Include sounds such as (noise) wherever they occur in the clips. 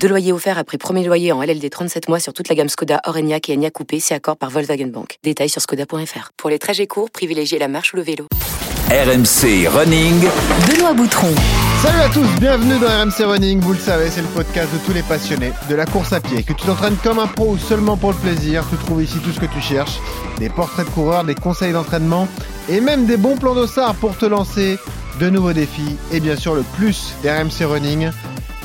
Deux loyers offerts après premier loyer en LLD 37 mois sur toute la gamme Skoda, Orenia et Enya Coupé, c'est accord par Volkswagen Bank. Détails sur skoda.fr. Pour les trajets courts, privilégiez la marche ou le vélo. RMC Running. Benoît Boutron. Salut à tous, bienvenue dans RMC Running. Vous le savez, c'est le podcast de tous les passionnés de la course à pied. Que tu t'entraînes comme un pro ou seulement pour le plaisir, tu trouves ici tout ce que tu cherches. Des portraits de coureurs, des conseils d'entraînement et même des bons plans d'ossard pour te lancer de nouveaux défis et bien sûr le plus d'RMC Running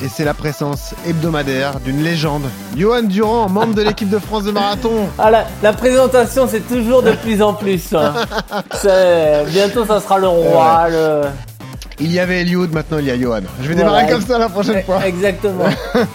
et c'est la présence hebdomadaire d'une légende, Johan Durand, membre de l'équipe de France de marathon. Ah, la, la présentation, c'est toujours de plus en plus. hein. (laughs) Bientôt, ça sera le roi. le- Il y avait Eliud, maintenant il y a Johan. Je vais démarrer comme ça la prochaine fois. Exactement. (laughs)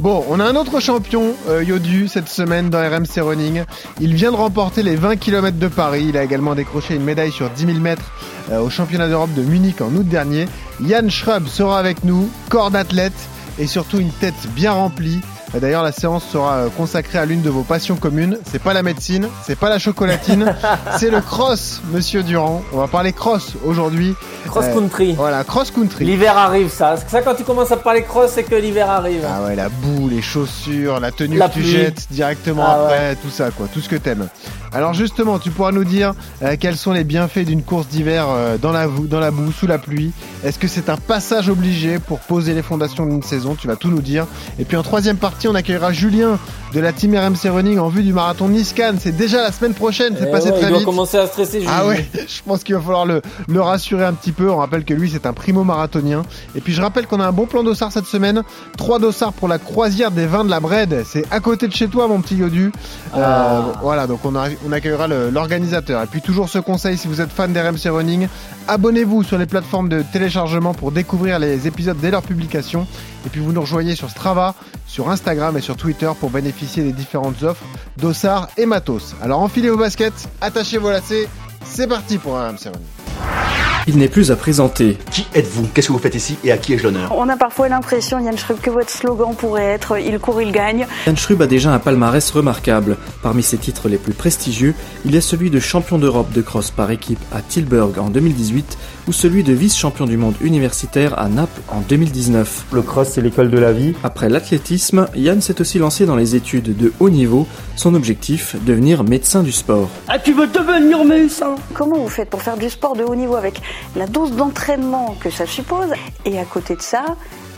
Bon, on a un autre champion, euh, Yodu, cette semaine dans RMC Running. Il vient de remporter les 20 km de Paris. Il a également décroché une médaille sur 10 000 mètres euh, au championnat d'Europe de Munich en août dernier. Yann Schrub sera avec nous, corps d'athlète et surtout une tête bien remplie. Euh, D'ailleurs, la séance sera euh, consacrée à l'une de vos passions communes. C'est pas la médecine, c'est pas la chocolatine, (laughs) c'est le cross, monsieur Durand. On va parler cross aujourd'hui. Cross Euh, country. Voilà, cross country. L'hiver arrive, ça. Ça, quand tu commences à parler cross, c'est que l'hiver arrive. Ah ouais, la boue, les chaussures, la tenue La que tu pluie. jettes directement Ah après, tout ça, quoi, tout ce que t'aimes. Alors justement, tu pourras nous dire euh, quels sont les bienfaits d'une course d'hiver euh, dans, la, boue- dans la boue, sous la pluie. Est-ce que c'est un passage obligé pour poser les fondations d'une saison? Tu vas tout nous dire. Et puis en troisième partie, on accueillera Julien de la team RMC Running en vue du marathon Nice-Cannes. C'est déjà la semaine prochaine, c'est Eh passé ouais, très il doit vite. commencer à stresser. Ah Julie. ouais, (laughs) je pense qu'il va falloir le, le rassurer un petit peu. On rappelle que lui, c'est un primo marathonien. Et puis je rappelle qu'on a un bon plan d'ossard cette semaine. Trois dossards pour la croisière des vins de la Brède. C'est à côté de chez toi, mon petit Yodu. Euh, Ah. voilà, donc on, a- on accueillera le- l'organisateur. Et puis toujours ce conseil, si vous êtes fan d'RMC Running, abonnez-vous sur les plateformes de téléchargement pour découvrir les épisodes dès leur publication. Et puis vous nous rejoignez sur Strava, sur Instagram et sur Twitter pour bénéficier des différentes offres d'ossards et matos. Alors enfilez vos baskets, attachez vos lacets. C'est parti pour un Running. Il n'est plus à présenter. Qui êtes-vous? Qu'est-ce que vous faites ici? Et à qui ai-je l'honneur? On a parfois l'impression, Yann Schrub, que votre slogan pourrait être Il court, il gagne. Yann Schrub a déjà un palmarès remarquable. Parmi ses titres les plus prestigieux, il y a celui de champion d'Europe de cross par équipe à Tilburg en 2018 ou celui de vice-champion du monde universitaire à Naples en 2019. Le cross, c'est l'école de la vie. Après l'athlétisme, Yann s'est aussi lancé dans les études de haut niveau. Son objectif, devenir médecin du sport. Ah, tu veux devenir médecin? Comment vous faites pour faire du sport de haut niveau avec la dose d'entraînement que ça suppose? Et à côté de ça,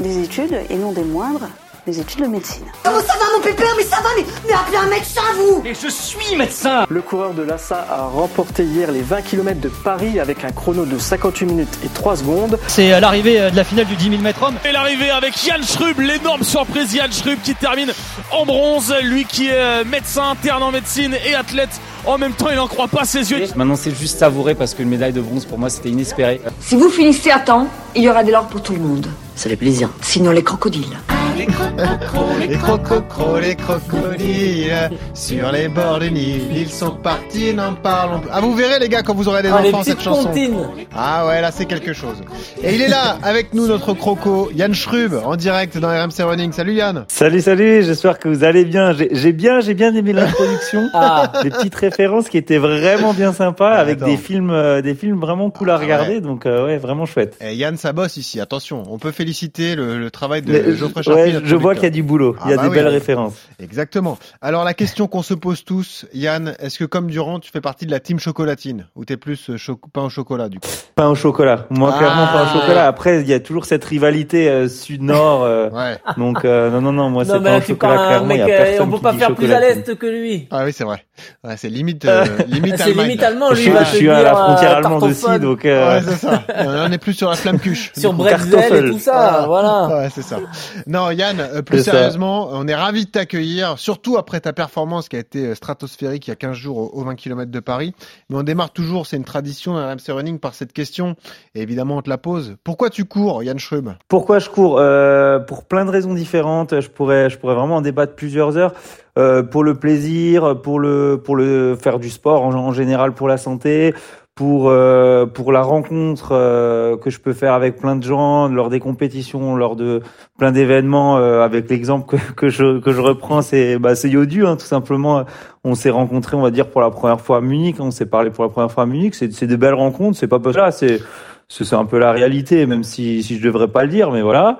des études, et non des moindres, des études de médecine Comment ça va mon pépère Mais ça va, mais, mais appelez un médecin vous Et je suis médecin Le coureur de l'ASSA a remporté hier les 20 km de Paris avec un chrono de 58 minutes et 3 secondes. C'est à l'arrivée euh, de la finale du 10 000 mètres homme. Et l'arrivée avec Yann Schrub, l'énorme surprise Yann Schrub qui termine en bronze, lui qui est euh, médecin, interne en médecine et athlète. En même temps, il n'en croit pas ses yeux. Maintenant, c'est juste savouré parce qu'une médaille de bronze pour moi c'était inespéré. Si vous finissez à temps, il y aura de l'or pour tout le monde. Ça fait plaisir. Sinon les crocodiles. Les crococros, les crocodiles, sur les bords du Nil, ils sont partis, n'en parlons plus. Ah, vous verrez, les gars, quand vous aurez des Ah, les enfants, cette chanson. comptines. Ah ouais, là, c'est quelque chose. Et il est là, avec nous, notre croco, Yann Schrub, en direct dans RMC Running. Salut Yann. Salut, salut, j'espère que vous allez bien. J'ai bien, j'ai bien aimé l'introduction. (laughs) Ah. Des petites références qui étaient vraiment bien sympas Ah, avec attends. des films, euh, des films vraiment cool à Ah, regarder. ouais. Donc, euh, ouais, vraiment chouette. Et Yann, ça bosse ici, attention. On peut féliciter le, le travail de Mais, Geoffrey ouais, Je vois qu'il y a du boulot. Il y a Ah bah des oui, belles oui. références. Exactement. Alors, la question qu'on se pose tous, Yann, est-ce que comme Durand, tu fais partie de la team chocolatine? Ou t'es plus euh, cho- pain au chocolat, du coup? Pain au chocolat. Moi, Ah. clairement, pain au chocolat. Après, il y a toujours cette rivalité euh, sud-nord. euh, (laughs) Ouais. donc, euh, non, non, non, moi, c'est pain au chocolat, clairement. Il mec, y a personne on peut pas faire plus à l'est que lui. Ah oui, c'est vrai. Ouais, c'est limite, euh, limite C'est Allemagne. limite allemand, Je lui. suis, il va je te suis à la dire, frontière euh, allemande aussi, donc euh, Ouais, c'est ça. (laughs) On est plus sur la flamme cuche. (laughs) Sur Bretzel et tout ça, voilà. (laughs) Ouais, c'est ça. Non, Yann, euh, plus ça. sérieusement, on est ravis de t'accueillir, surtout après ta performance qui a été euh, stratosphérique il y a 15 jours au, au 20 km de Paris. Mais on démarre toujours, c'est une tradition dans RMC Running par cette question. Et évidemment, on te la pose. Pourquoi tu cours, Yann Schrub Pourquoi je cours? Euh, Pour plein de raisons différentes. Je pourrais, je pourrais vraiment en débattre plusieurs heures. Euh, pour le plaisir, pour le, pour le faire du sport en, en général, pour la santé, pour euh, pour la rencontre euh, que je peux faire avec plein de gens lors des compétitions, lors de plein d'événements. euh, avec l'exemple que, que je que je reprends, c'est bah c'est Yodu, hein, tout simplement. On s'est rencontrés, on va dire pour la première fois à Munich. On s'est parlé pour la première fois à Munich. C'est c'est de belles rencontres. C'est pas là, c'est c'est c'est un peu la réalité, même si si je devrais pas le dire, mais voilà.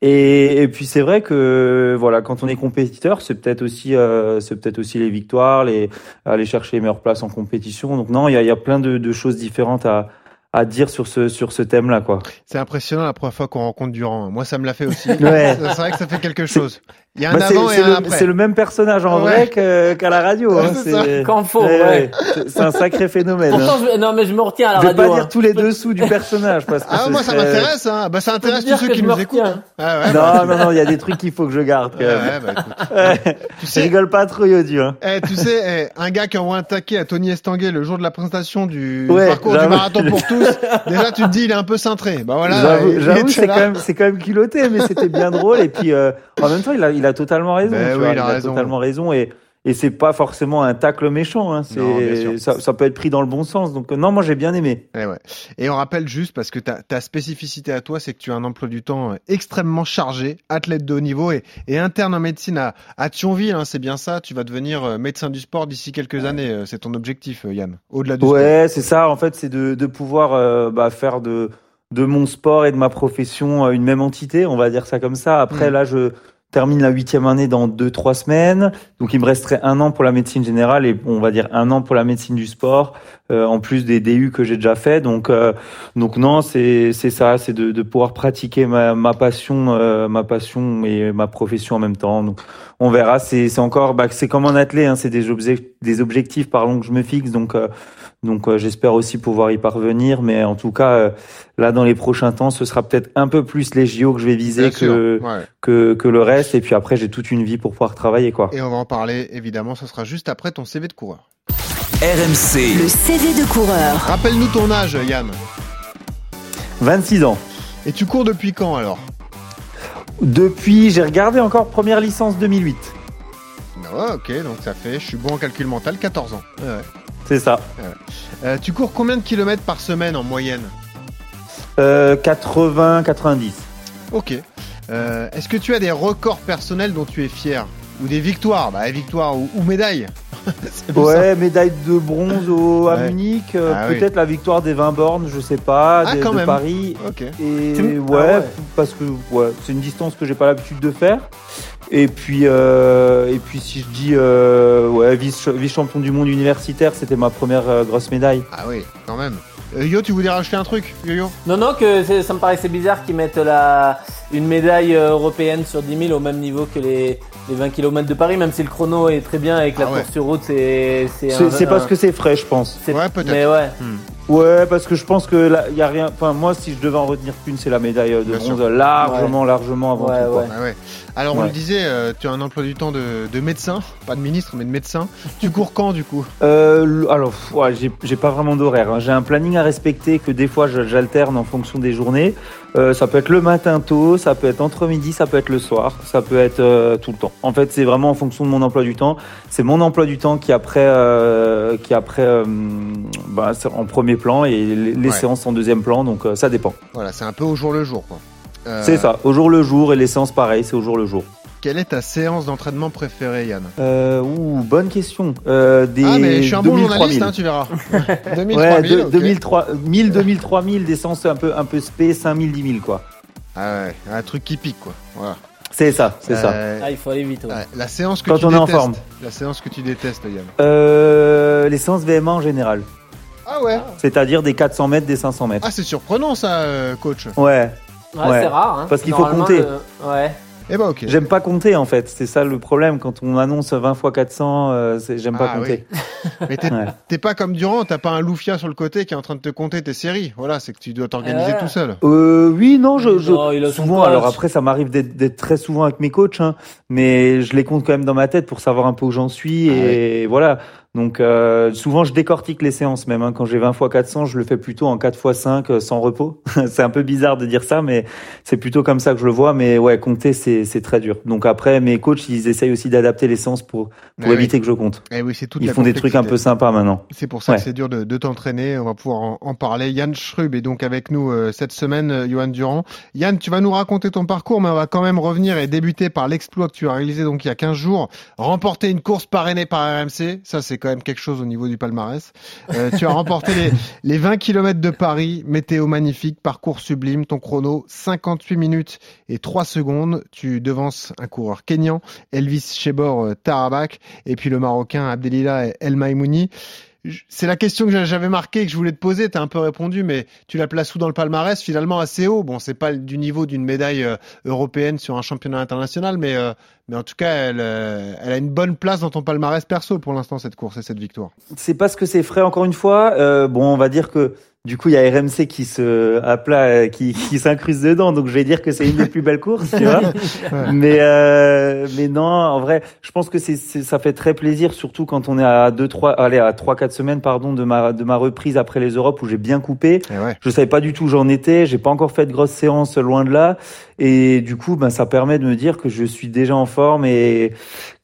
Et, et puis c'est vrai que voilà, quand on est compétiteur, c'est peut-être aussi euh, c'est peut-être aussi les victoires, les aller chercher les meilleures places en compétition. Donc non, il y a, il y a plein de, de choses différentes à à dire sur ce sur ce thème-là, quoi. C'est impressionnant la première fois qu'on rencontre Durand. Moi, ça me l'a fait aussi. Ouais. C'est vrai que ça fait quelque chose. Il y a un Bah, c'est- avant et c'est un le, après. c'est le même personnage en Ouais. vrai qu'à la radio. Ouais, hein. c'est faut, ouais. C'est- C'est un sacré phénomène. Pourtant, hein. je, non, mais je me retiens à la Je vais radio. pas dire hein. tous les dessous du personnage parce que Ah, moi, ça m'intéresse. Hein. Bah, ça intéresse tous ceux qui nous me écoutent. Ah, ouais, Non, bah. non, non, il y a des trucs qu'il faut que je garde. Quand Ouais, même. ouais, bah, écoute. (laughs) Ouais. Tu sais, rigole pas trop, Yodu. Hein. eh, tu sais, eh, un gars qui envoie un taquet à Tony Estanguet le jour de la présentation du parcours du marathon pour tous, déjà tu te dis il est un peu cintré. Bah voilà. J'avoue, quand même, c'est quand même culotté, mais c'était bien drôle. Et puis, euh, en même temps, il a, il a totalement raison. Ben tu oui, vois, il a raison. totalement raison. Et, et c'est pas forcément un tacle méchant. Hein. Non, ça, ça peut être pris dans le bon sens. Donc, non, moi, j'ai bien aimé. Eh ouais. Et on rappelle juste, parce que ta, ta spécificité à toi, c'est que tu as un emploi du temps euh, extrêmement chargé, athlète de haut niveau et, et interne en médecine à, à Thionville, hein, c'est bien ça, tu vas devenir euh, médecin du sport d'ici quelques années, euh, c'est ton objectif Yann, au-delà du sport. Ouais, c'est ça. En fait, c'est de, de pouvoir euh, bah, faire de, de mon sport et de ma profession une même entité. On va dire ça comme ça. Après, Mm. là, je termine la huitième année dans deux, trois semaines. Donc, il me resterait un an pour la médecine générale et on va dire un an pour la médecine du sport, euh, en plus des DU que j'ai déjà fait. Donc, euh, donc non, c'est c'est ça, c'est de, de pouvoir pratiquer ma, ma passion, euh, ma passion et ma profession en même temps. Donc, on verra. C'est c'est encore, bah, c'est comme un athlète, hein, c'est des, obje- des objectifs pardon que je me fixe. Donc, euh, donc euh, j'espère aussi pouvoir y parvenir. Mais en tout cas, euh, là dans les prochains temps, ce sera peut-être un peu plus les JO que je vais viser Bien que sûr, ouais. que que le reste. Et puis après, j'ai toute une vie pour pouvoir travailler quoi. Et on va en parler évidemment, ça sera juste après ton CV de coureur. RMC. Le CV de coureur. Rappelle-nous ton âge Yann. 26 ans. Et tu cours depuis quand alors? Depuis, j'ai regardé encore première licence 2008. Ah ouais, ok, donc ça fait, je suis bon en calcul mental, 14 ans. Ouais, ouais. C'est ça. Euh, tu cours combien de kilomètres par semaine en moyenne Euh, 80, 90. Ok. Euh, Est-ce que tu as des records personnels dont tu es fier Ou des victoires Bah, victoires ou, ou médailles (laughs) Ouais, médaille de bronze au, à Ouais. Munich. euh, Ah oui. Peut-être la victoire des 20 bornes, je sais pas, Ah, quand de même. Paris. Ok. Et Tu me- ouais, Ah ouais. parce que ouais, c'est une distance que j'ai pas l'habitude de faire. Et puis, euh, et puis si je dis euh, ouais, vice, vice champion du monde universitaire, c'était ma première euh, grosse médaille. Ah oui, quand même. Euh, Yo, tu voulais rajouter un truc, Yo-Yo? Non, non, que ça me paraissait bizarre qu'ils mettent la, une médaille euh, européenne sur 10 000 au même niveau que les, les 20 km de Paris, même si le chrono est très bien et que la Ah ouais. course sur route, c'est. C'est parce un- que c'est frais, je pense. Ouais, peut-être. Mais ouais. Ouais, parce que je pense que là, y a rien. Enfin, moi, si je devais en retenir qu'une, c'est la médaille de Bien bronze, sûr. largement, largement avant Ouais, tout. quoi. ouais. Ah ouais. Alors, on Ouais. le disait, euh, tu as un emploi du temps de, de médecin, pas de ministre, mais de médecin. tu cours quand, du coup? Euh, alors, ouais, j'ai pas vraiment d'horaire. hein. J'ai un planning à respecter que des fois j'alterne en fonction des journées. Euh, ça peut être le matin tôt, ça peut être entre midi, ça peut être le soir, ça peut être euh, tout le temps. En fait, c'est vraiment en fonction de mon emploi du temps. C'est mon emploi du temps qui après, euh, qui après, euh, bah, en premier plan et les, les Ouais. séances en deuxième plan. Donc euh, ça dépend. Voilà, c'est un peu au jour le jour, quoi. Euh, C'est ça, au jour le jour et les séances pareil, c'est au jour le jour. Quelle est ta séance d'entraînement préférée, Yann? Euh, ouh, bonne question. Euh, des Ah, mais je suis un bon 2000, journaliste, 3000. hein, tu verras. 2000, (laughs) Ouais, 3000, de- ok. 2003, 1000, 2000, 3000, des sens un peu, un peu spé, 5000, 10 000, quoi. Ah ouais, un truc qui pique, quoi. Voilà. C'est ça, c'est ça. Ah, il faut aller vite. ouais. La séance que Quand tu on est en détestes. forme. La séance que tu détestes, Yann. Euh, les séances VMA en général. Ah ouais C'est-à-dire des 400 mètres, des 500 mètres. Ah, c'est surprenant, ça, euh, coach. Ouais. Ouais, Ouais. c'est rare. Hein. Parce qu'il faut compter. Ouais. Eh ben, ok. J'aime pas compter, en fait. C'est ça le problème. Quand on annonce 20 fois 400, euh, c'est- j'aime pas Ah, compter. (laughs) Mais t'es Ouais. t'es pas comme Durand, t'as pas un loufia sur le côté qui est en train de te compter tes séries. Voilà, c'est que tu dois t'organiser Ouais. tout seul. Euh, oui, non, je, je Non, il a son souvent. coach. Alors après, ça m'arrive d'être d'être très souvent avec mes coachs, hein, mais je les compte quand même dans ma tête pour savoir un peu où j'en suis Ah et voilà. Donc euh, souvent je décortique les séances même. Hein. Quand j'ai 20 x 400, je le fais plutôt en 4 x 5 sans repos. (laughs) c'est un peu bizarre de dire ça, mais c'est plutôt comme ça que je le vois. Mais ouais, compter c'est très dur. Donc après mes coachs ils essayent aussi d'adapter les séances pour pour éviter oui. que je compte. Eh oui, toute Ils font des trucs un peu sympas maintenant. C'est pour ça Ouais. que c'est dur de, de t'entraîner. On va pouvoir en, en parler. Yann Schrub est donc avec nous euh, cette semaine, euh, Johan Durand. Yann, tu vas nous raconter ton parcours, mais on va quand même revenir et débuter par l'exploit que tu as réalisé donc il y a 15 jours. Remporter une course parrainée par RMC, ça c'est quand même quelque chose au niveau du palmarès. Euh, tu as remporté les, les 20 km de Paris, météo magnifique, parcours sublime, ton chrono 58 minutes et 3 secondes. Tu devances un coureur kényan, Elvis Chebor euh, Tarabak, et puis le Marocain Abdelila El Maimouni. C'est la question que j'a- j'avais marquée, que je voulais te poser. Tu as un peu répondu, mais tu la places où dans le palmarès? Finalement assez haut. Bon, c'est pas du niveau d'une médaille euh, européenne sur un championnat international, mais, mais en tout cas, elle, euh, elle a une bonne place dans ton palmarès perso pour l'instant, cette course et cette victoire. C'est parce que c'est frais encore une fois. Euh, bon, on va dire que du coup il y a RMC qui se à plat, euh, qui, qui s'incruste dedans. Donc je vais dire que c'est une des plus belles courses, tu vois. (laughs) mais euh, mais non, en vrai, je pense que c'est ça fait très plaisir, surtout quand on est à deux trois, allez à trois quatre semaines pardon de ma de ma reprise après les Europes où j'ai bien coupé. Je savais pas du tout où j'en étais. J'ai pas encore fait de grosses séances loin de là. Et du coup, ben ça permet de me dire que je suis déjà en forme et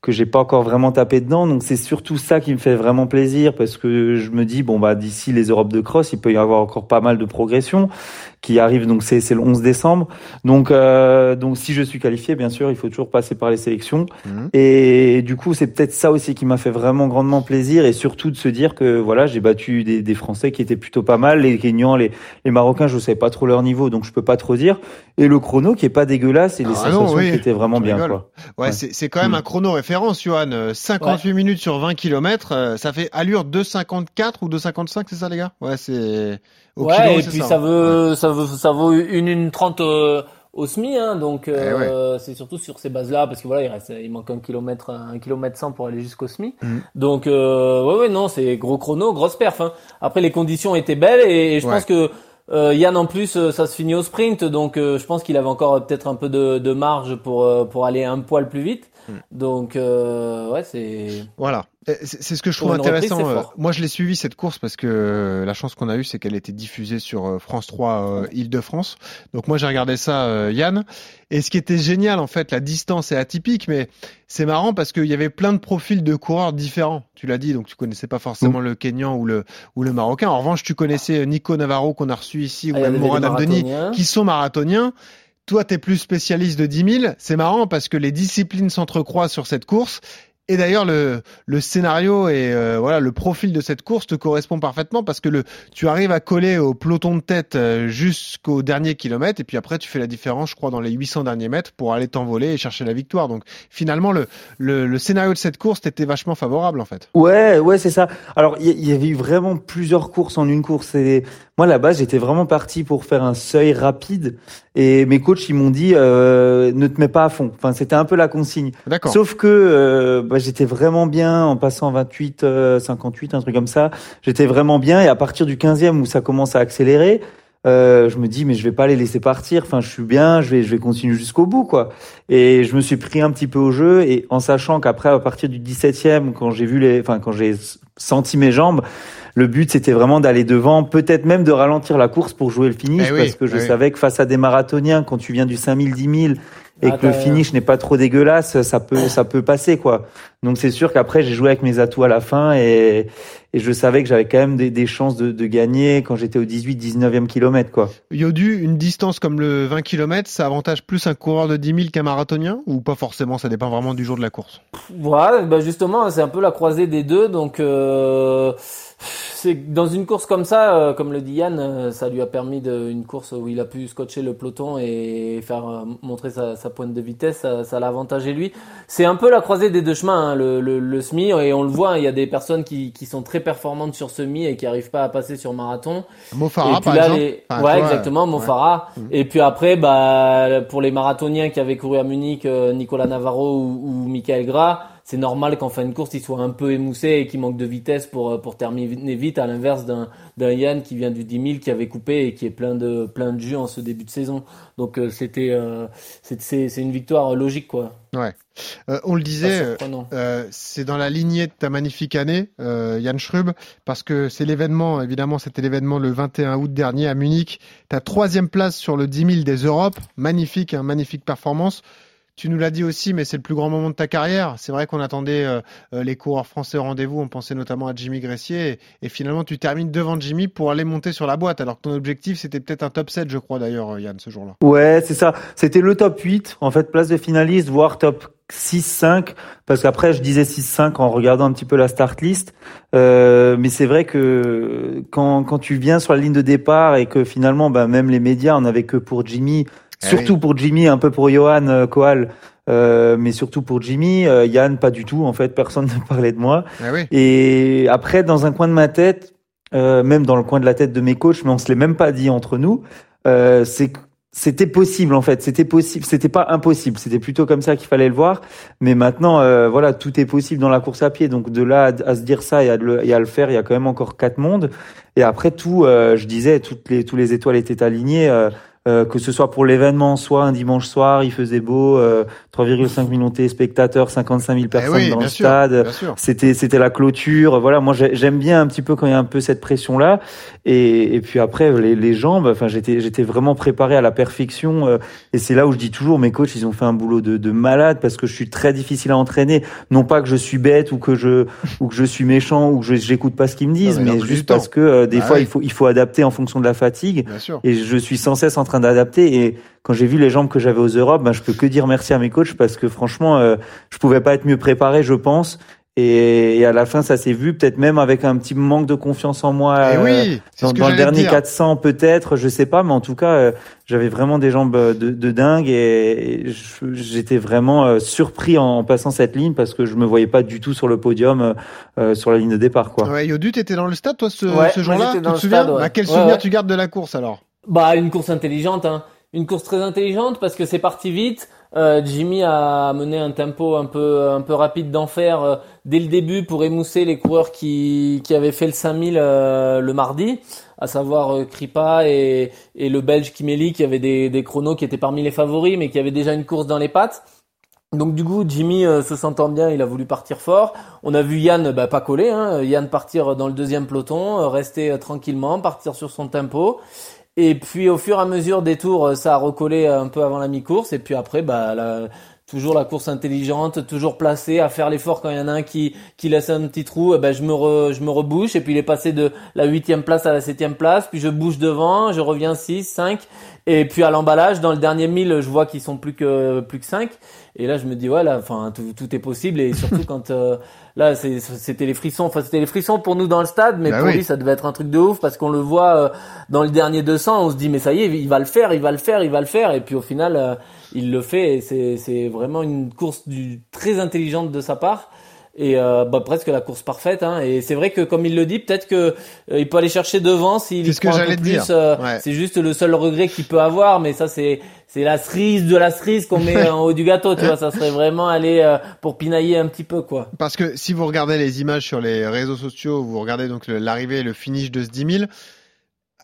que j'ai pas encore vraiment tapé dedans. Donc c'est surtout ça qui me fait vraiment plaisir parce que je me dis bon bah d'ici les Europes de cross, il peut y avoir encore pas mal de progression qui arrive. Donc c'est c'est le 11 décembre. Donc euh, donc si je suis qualifié, bien sûr, il faut toujours passer par les sélections. Et du coup, c'est peut-être ça aussi qui m'a fait vraiment grandement plaisir et surtout de se dire que voilà, j'ai battu des, des Français qui étaient plutôt pas mal, les Kenyans, les, les Marocains, je savais pas trop leur niveau, donc je peux pas trop dire. Et le chrono qui est pas dégueulasse et les Ah non, sensations oui. qui étaient vraiment bien quoi. Ouais, c'est c'est quand même un chrono référence, Johan. Euh, 58 minutes sur 20 km, ça fait allure 2,54 ou 2,55, c'est ça, les gars? Ouais, c'est au ouais, kilo, et puis ça. ça, veut, ça veut, ça vaut une une trente euh, au SMI, hein, donc euh, c'est surtout sur ces bases-là, parce que voilà, il reste, il manque un kilomètre, un kilomètre 100 pour aller jusqu'au SMI. Mhm. Donc euh, ouais, ouais, non, c'est gros chrono, grosse perf. Hein. Après, les conditions étaient belles et, et je Ouais. pense que euh, Yann en plus, euh, ça se finit au sprint, donc euh, je pense qu'il avait encore euh, peut-être un peu de, de marge pour euh, pour aller un poil plus vite. Donc euh, ouais, c'est Voilà. C'est ce que je trouve reprise, intéressant. euh. Moi, je l'ai suivi cette course parce que euh, la chance qu'on a eue, c'est qu'elle était diffusée sur euh, France 3 euh, Île-de-France. Donc moi, j'ai regardé ça, euh, Yann. Et ce qui était génial, en fait, la distance est atypique, mais c'est marrant parce qu'il y avait plein de profils de coureurs différents. Tu l'as dit, donc tu connaissais pas forcément le Kenyan ou le ou le Marocain. En revanche, tu connaissais Nico Navarro qu'on a reçu ici Ah, ou y même Mourad Abdeni, qui sont marathoniens. Toi, tu es plus spécialiste de 10 000. C'est marrant parce que les disciplines s'entrecroisent sur cette course. Et d'ailleurs, le, le scénario et euh, voilà le profil de cette course te correspond parfaitement parce que le, tu arrives à coller au peloton de tête euh, jusqu'au dernier kilomètre et puis après tu fais la différence, je crois, dans les 800 derniers mètres pour aller t'envoler et chercher la victoire. Donc finalement, le, le, le scénario de cette course t'était vachement favorable en fait. Ouais, ouais, c'est ça. Alors, il y, avait eu vraiment plusieurs courses en une course. Et moi, à la base, j'étais vraiment parti pour faire un seuil rapide. Et mes coachs, ils m'ont dit, euh, ne te mets pas à fond. Enfin, c'était un peu la consigne. D'accord. Sauf que euh, bah, j'étais vraiment bien en passant 28, euh, 58, un truc comme ça. J'étais vraiment bien. Et à partir du 15e où ça commence à accélérer, euh, je me dis mais je vais pas les laisser partir. Enfin, je suis bien, je vais je vais continuer jusqu'au bout quoi. Et je me suis pris un petit peu au jeu et en sachant qu'après à partir du 17e quand j'ai vu les enfin quand j'ai senti mes jambes, le but c'était vraiment d'aller devant, peut-être même de ralentir la course pour jouer le finish Eh oui, parce que je eh oui. savais que face à des marathoniens quand tu viens du 5000 10 000 et Ah, que le finish n'est pas trop dégueulasse, ça peut ça peut passer quoi. Donc c'est sûr qu'après j'ai joué avec mes atouts à la fin et et je savais que j'avais quand même des, des chances de, de gagner quand j'étais au 18 19e kilomètre quoi. Yodu, une distance comme le 20 km, ça avantage plus un coureur de 10 000 qu'un marathonien ou pas forcément Ça dépend vraiment du jour de la course? Voilà, bah justement, c'est un peu la croisée des deux. Donc, euh, c'est dans une course comme ça, euh, comme le dit Yann, euh, ça lui a permis de, une course où il a pu scotcher le peloton et faire euh, montrer sa, sa pointe de vitesse. Ça, ça l'a avantagé lui. C'est un peu la croisée des deux chemins, hein, le, le, le semi, et on le voit. hein, Il y a des personnes qui, qui sont très performantes sur semi et qui arrivent pas à passer sur marathon. Mo Farah, Et puis par là, exemple. les- Enfin, ouais, exactement, ouais. Mo Farah. Et puis après, bah, pour les marathoniens qui avaient couru à Munich, Nicolas Navarro ou, ou Michael Gras, c'est normal qu'en fin de course il soit un peu émoussé et qu'il manque de vitesse pour euh, pour terminer vite à l'inverse d'un d'un Yann qui vient du 10 000 qui avait coupé et qui est plein de plein de jus en ce début de saison. Donc euh, c'était euh, c'est c'est une victoire logique quoi. Ouais. Euh, on le disait euh, c'est dans la lignée de ta magnifique année Yann Schrub parce que c'est l'événement évidemment c'était l'événement le 21 août dernier à Munich. Ta troisième place sur le 10 000 des Europes. Magnifique hein, magnifique performance tu nous l'as dit aussi, mais c'est le plus grand moment de ta carrière. C'est vrai qu'on attendait euh, euh, les coureurs français au rendez-vous. On pensait notamment à Jimmy Gressier. Et, finalement, tu termines devant Jimmy pour aller monter sur la boîte. Alors que ton objectif, c'était peut-être un top 7, je crois d'ailleurs, euh, Yann, ce jour-là. Ouais, c'est ça. C'était le top 8, en fait, place de finaliste, voire top 6-5, parce qu'après je disais 6-5 en regardant un petit peu la start list, euh, mais c'est vrai que quand, quand tu viens sur la ligne de départ et que finalement bah, même les médias on que pour Jimmy ah surtout pour Jimmy, un peu pour Johan euh, Koal, euh, mais surtout pour Jimmy. Euh, Yann, pas du tout. En fait, personne (laughs) ne parlait de moi. Ah oui. Et après, dans un coin de ma tête, euh, même dans le coin de la tête de mes coachs, mais on se l'est même pas dit entre nous, euh, c'est c'était possible en fait, c'était possible, c'était pas impossible, c'était plutôt comme ça qu'il fallait le voir. Mais maintenant, euh, voilà, tout est possible dans la course à pied. Donc de là à, se dire ça et à, le, et à, le, faire, il y a quand même encore quatre mondes. Et après tout, euh, je disais, toutes les tous les étoiles étaient alignées. Euh, que ce soit pour l'événement, soit un dimanche soir, il faisait beau, euh, 3,5 millions de spectateurs, 55 000 personnes dans le stade. C'était c'était la clôture. Voilà, moi j'aime bien un petit peu quand il y a un peu cette pression là. Et, et puis après les, les jambes, enfin j'étais j'étais vraiment préparé à la perfection. Euh, et c'est là où je dis toujours, mes coachs ils ont fait un boulot de, de malade parce que je suis très difficile à entraîner. Non pas que je suis bête ou que je ou que je suis méchant ou que j'écoute pas ce qu'ils me disent, mais, juste parce que euh, des bah fois il faut il faut adapter en fonction de la fatigue. Et je suis sans cesse en train d'adapter. Et quand j'ai vu les jambes que j'avais aux Europes, ben, je peux que dire merci à mes coachs parce que franchement, euh, je pouvais pas être mieux préparé, je pense. Et, à la fin, ça s'est vu, peut-être même avec un petit manque de confiance en moi. Et eh oui, euh, dans, le dernier 400, peut-être, je sais pas, mais en tout cas, euh, j'avais vraiment des jambes de, de dingue et, j'étais vraiment euh, surpris en, passant cette ligne parce que je me voyais pas du tout sur le podium, sur la ligne de départ, quoi. Ouais, Yodu, t'étais dans le stade, toi, ce, ce jour-là. Tu te souviens bah, Quel souvenir tu gardes de la course alors? Bah, une course intelligente, hein. Une course très intelligente parce que c'est parti vite. Euh, Jimmy a mené un tempo un peu un peu rapide d'enfer euh, dès le début pour émousser les coureurs qui qui avaient fait le 5000 euh, le mardi, à savoir Kripa et et le Belge Kimeli qui avait des des chronos qui étaient parmi les favoris mais qui avaient déjà une course dans les pattes. Donc du coup, Jimmy se sentant bien, il a voulu partir fort. On a vu Yann bah, pas coller, hein, Yann partir dans le deuxième peloton, rester tranquillement, partir sur son tempo. Et puis au fur et à mesure des tours, euh, ça a recollé un peu avant la mi-course. Et puis après, bah, toujours la course intelligente, toujours placé, à faire l'effort quand il y en a un qui, qui laisse un petit trou, eh ben je me je me rebouche. Et puis il est passé de la huitième place à la septième place, puis je bouge devant, je reviens 6, 5 et puis à l'emballage dans le dernier mille, je vois qu'ils sont plus que plus que 5 et là je me dis ouais là enfin tout, tout est possible. Et surtout (laughs) quand euh, là c'était les frissons. Enfin c'était les frissons pour nous dans le stade mais bah pour lui ça devait être un truc de ouf parce qu'on le voit euh, dans le dernier 200 on se dit mais ça y est il va le faire il va le faire il va le faire. Et puis au final euh, il le fait. Et c'est c'est vraiment une course du très intelligente de sa part et euh, bah, presque la course parfaite. Hein. Et c'est vrai que comme il le dit, peut-être que euh, il peut aller chercher devant s'il ce que j'allais plus. Euh, C'est juste le seul regret qu'il peut avoir, mais ça c'est c'est la cerise de la cerise qu'on met (laughs) en haut du gâteau. Tu vois, ça serait vraiment aller euh, pour pinailler un petit peu quoi. Parce que si vous regardez les images sur les réseaux sociaux, vous regardez donc l'arrivée et le finish de ce 10 000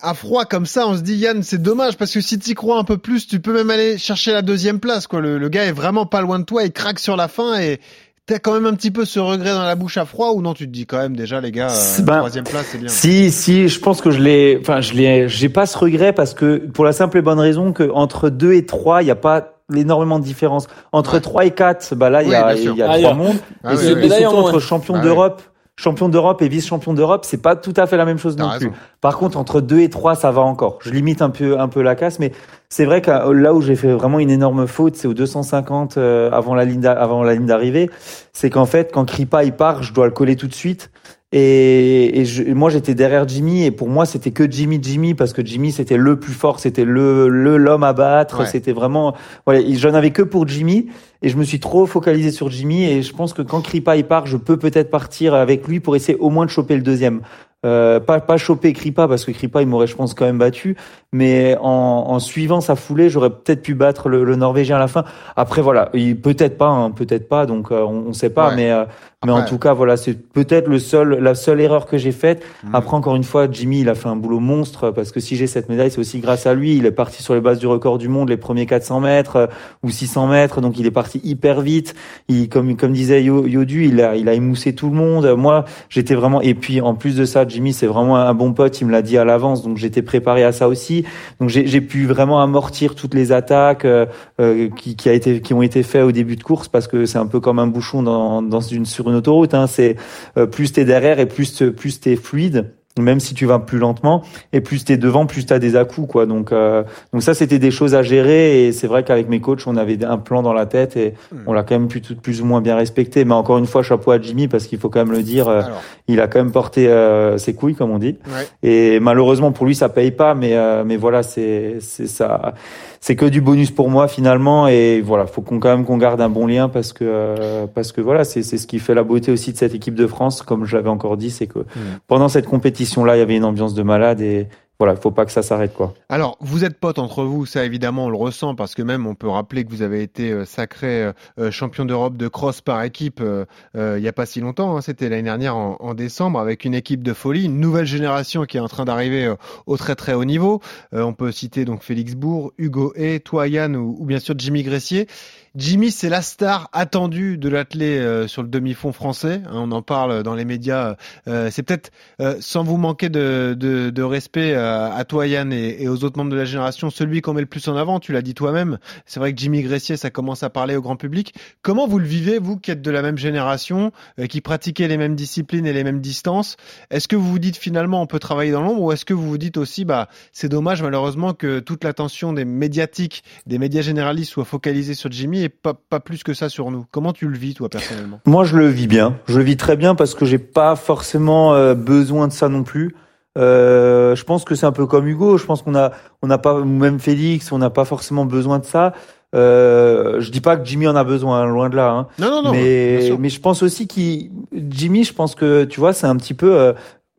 à froid comme ça, on se dit Yann, c'est dommage parce que si tu crois un peu plus, tu peux même aller chercher la deuxième place. Quoi. Le, le, gars est vraiment pas loin de toi, il craque sur la fin et T'as quand même un petit peu ce regret dans la bouche à froid ou non Tu te dis quand même déjà les gars, euh, ben, troisième place c'est bien. Si si, je pense que je l'ai, enfin je l'ai, j'ai pas ce regret parce que pour la simple et bonne raison que entre 2 et 3, il y a pas énormément de différence. Entre 3 et 4, bah là il y a, il y a trois mondes. Ah, et, surtout entre champion bah d'Europe champion d'Europe et vice-champion d'Europe, c'est pas tout à fait la même chose non plus. Par contre, entre 2 et 3, ça va encore. Je limite un peu un peu la casse, mais c'est vrai que là où j'ai fait vraiment une énorme faute, c'est au 250 euh, avant la ligne avant la ligne d'arrivée, c'est qu'en fait quand Kripa il part, je dois le coller tout de suite et, et je, moi j'étais derrière Jimmy et pour moi c'était que Jimmy Jimmy parce que Jimmy c'était le plus fort, c'était le le l'homme à battre, c'était vraiment voilà, j'en avais que pour Jimmy et je me suis trop focalisé sur Jimmy et je pense que quand Kripa il part, je peux peut-être partir avec lui pour essayer au moins de choper le deuxième. euh, pas pas choper Kripa parce que Kripa il m'aurait je pense quand même battu mais en, en suivant sa foulée j'aurais peut-être pu battre le, le, norvégien à la fin après voilà peut-être pas hein, peut-être pas donc euh, on, on sait pas Ouais. mais euh, mais en tout cas voilà c'est peut-être le seul la seule erreur que j'ai faite. Mhm. après encore une fois Jimmy il a fait un boulot monstre parce que si j'ai cette médaille c'est aussi grâce à lui. Il est parti sur les bases du record du monde les premiers 400 mètres euh, ou 600 mètres donc il est parti hyper vite. Il comme comme disait Yo- Yodu il a il a émoussé tout le monde. Moi j'étais vraiment et puis en plus de ça Jimmy c'est vraiment un bon pote il me l'a dit à l'avance donc j'étais préparé à ça aussi. Donc j'ai j'ai pu vraiment amortir toutes les attaques euh, euh, qui qui a été qui ont été faites au début de course parce que c'est un peu comme un bouchon dans dans une sur une autoroute hein c'est euh, plus t'es derrière et plus plus t'es fluide même si tu vas plus lentement et plus t'es devant plus t'as des à-coups quoi. Donc euh, donc ça c'était des choses à gérer et c'est vrai qu'avec mes coachs on avait un plan dans la tête et on l'a quand même plus, plus ou moins bien respecté. Mais encore une fois chapeau à Jimmy parce qu'il faut quand même le dire euh, il a quand même porté euh, ses couilles comme on dit. Ouais. et malheureusement pour lui ça paye pas mais euh, mais voilà c'est c'est ça c'est que du bonus pour moi finalement et voilà faut qu'on quand même qu'on garde un bon lien parce que euh, parce que voilà c'est c'est ce qui fait la beauté aussi de cette équipe de France comme je l'avais encore dit c'est que pendant cette compétition là il y avait une ambiance de malade et voilà faut pas que ça s'arrête quoi Alors, vous êtes potes entre vous, ça évidemment on le ressent parce que même on peut rappeler que vous avez été euh, sacré euh, euh, champion d'Europe de cross par équipe il y a pas si longtemps, hein, c'était l'année dernière en, décembre avec une équipe de folie, une nouvelle génération qui est en train d'arriver au très très haut niveau. On peut citer donc Félix Bourg, Hugo Hay, toi Yann ou, ou bien sûr Jimmy Gressier. Jimmy, c'est la star attendue de l'athlète euh, sur le demi-fond français. hein, on en parle dans les médias. Euh, c'est peut-être, euh, sans vous manquer de, respect euh, à toi Yann et, aux autres membres de la génération, celui qu'on met le plus en avant. Tu l'as dit toi-même. C'est vrai que Jimmy Gressier, ça commence à parler au grand public. Comment vous le vivez, vous qui êtes de la même génération, euh, qui pratiquez les mêmes disciplines et les mêmes distances? Est-ce que vous vous dites finalement on peut travailler dans l'ombre ou est-ce que vous vous dites aussi bah c'est dommage malheureusement que toute l'attention des médiatiques, des médias généralistes soit focalisée sur Jimmy et pas, pas plus que ça sur nous Comment tu le vis toi personnellement? Moi, je le vis bien. Je le vis très bien parce que j'ai pas forcément euh, besoin de ça non plus. Euh, je pense que c'est un peu comme Hugo. Je pense qu'on a, on n'a pas, ou même Félix, on n'a pas forcément besoin de ça. Euh, je dis pas que Jimmy en a besoin, hein, loin de là. Hein. Non, non, non. mais mais je pense aussi qu'il, Jimmy, je pense que tu vois, c'est un petit peu. euh,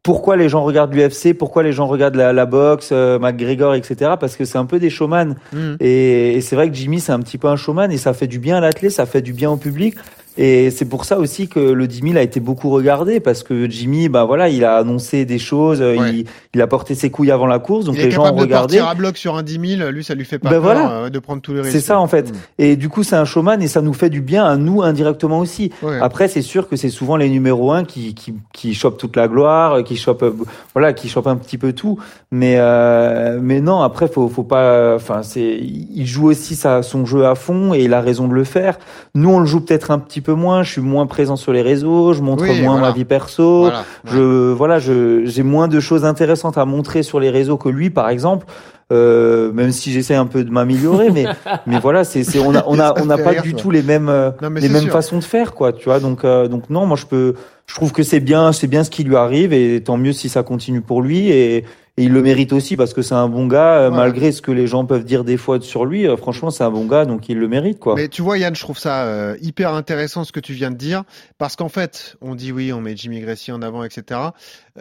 pourquoi les gens regardent l'UFC, pourquoi les gens regardent la, la boxe, euh, McGregor, etc. Parce que c'est un peu des showman. Mm. Et, et c'est vrai que Jimmy, c'est un petit peu un showman et ça fait du bien à l'athlète, ça fait du bien au public. Et c'est pour ça aussi que le 10 000 a été beaucoup regardé parce que Jimmy, bah voilà, il a annoncé des choses, euh, Ouais. il, il a porté ses couilles avant la course, donc Il est les gens ont capable de regardé. partir à bloc sur un 10 000, lui ça lui fait pas Ben peur voilà. euh, de prendre tous les risques. C'est ça en fait. Mm. Et du coup, c'est un showman et ça nous fait du bien à nous indirectement aussi. Ouais. Après, c'est sûr que c'est souvent les numéros un qui qui qui chopent toute la gloire, qui chopent voilà, qui chopent un petit peu tout. Mais euh, mais non, après faut faut pas. Enfin, c'est il joue aussi sa son jeu à fond et il a raison de le faire. Nous, on le joue peut-être un petit peu moins. Je suis moins présent sur les réseaux, je montre Oui, moins voilà. ma vie perso. Voilà. Je voilà, je j'ai moins de choses intéressantes à montrer sur les réseaux que lui, par exemple. Euh, même si j'essaie un peu de m'améliorer, mais (laughs) mais voilà, c'est c'est on a on a on n'a pas rire, du toi. tout les mêmes euh, Non, les mêmes sûr. façons de faire, quoi. Tu vois, donc euh, donc non, moi je peux, je trouve que c'est bien, c'est bien ce qui lui arrive et tant mieux si ça continue pour lui et et il le mérite aussi parce que c'est un bon gars, euh, malgré ce que les gens peuvent dire des fois sur lui. euh, franchement, c'est un bon gars, donc il le mérite, quoi. Mais tu vois, Yann, je trouve ça euh, hyper intéressant ce que tu viens de dire, parce qu'en fait, on dit oui, on met Jimmy Gressier en avant, etc.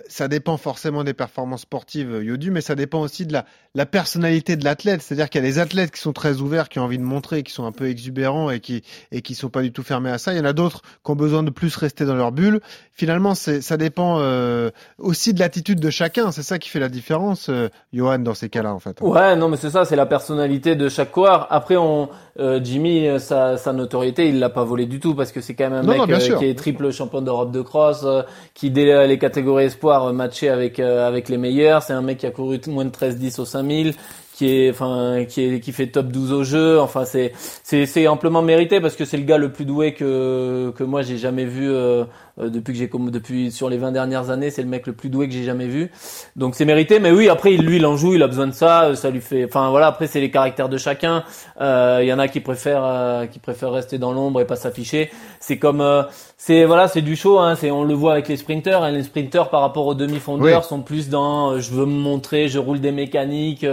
Ça dépend forcément des performances sportives, Yodu, mais ça dépend aussi de la, la personnalité de l'athlète. C'est-à-dire qu'il y a des athlètes qui sont très ouverts, qui ont envie de montrer, qui sont un peu exubérants et qui et qui sont pas du tout fermés à ça. Il y en a d'autres qui ont besoin de plus rester dans leur bulle. Finalement, c'est ça dépend euh, aussi de l'attitude de chacun. C'est ça qui fait la différence, euh, Johan, dans ces cas-là, en fait. Ouais, non, mais c'est ça, c'est la personnalité de chaque coureur. Après, on, euh, Jimmy, euh, sa, sa notoriété, il l'a pas volé du tout parce que c'est quand même un Non, mec non, euh, qui est triple champion d'Europe de cross, euh, qui dès les catégories espoir matché avec euh, avec les meilleurs. C'est un mec qui a couru moins de 13-10 au 5000 qui est enfin qui est qui fait top 12 au jeu. Enfin c'est c'est c'est amplement mérité parce que c'est le gars le plus doué que que moi j'ai jamais vu euh, euh, depuis que j'ai depuis sur les 20 dernières années c'est le mec le plus doué que j'ai jamais vu. Donc c'est mérité. Mais oui après lui il en joue il a besoin de ça. Euh, ça lui fait enfin voilà. Après c'est les caractères de chacun. Euh, il y en a qui préfèrent euh, qui préfèrent rester dans l'ombre et pas s'afficher. C'est comme euh, c'est voilà c'est du show hein, c'est on le voit avec les sprinteurs hein, les sprinteurs par rapport aux demi-fondeurs Oui. sont plus dans je veux me montrer je roule des mécaniques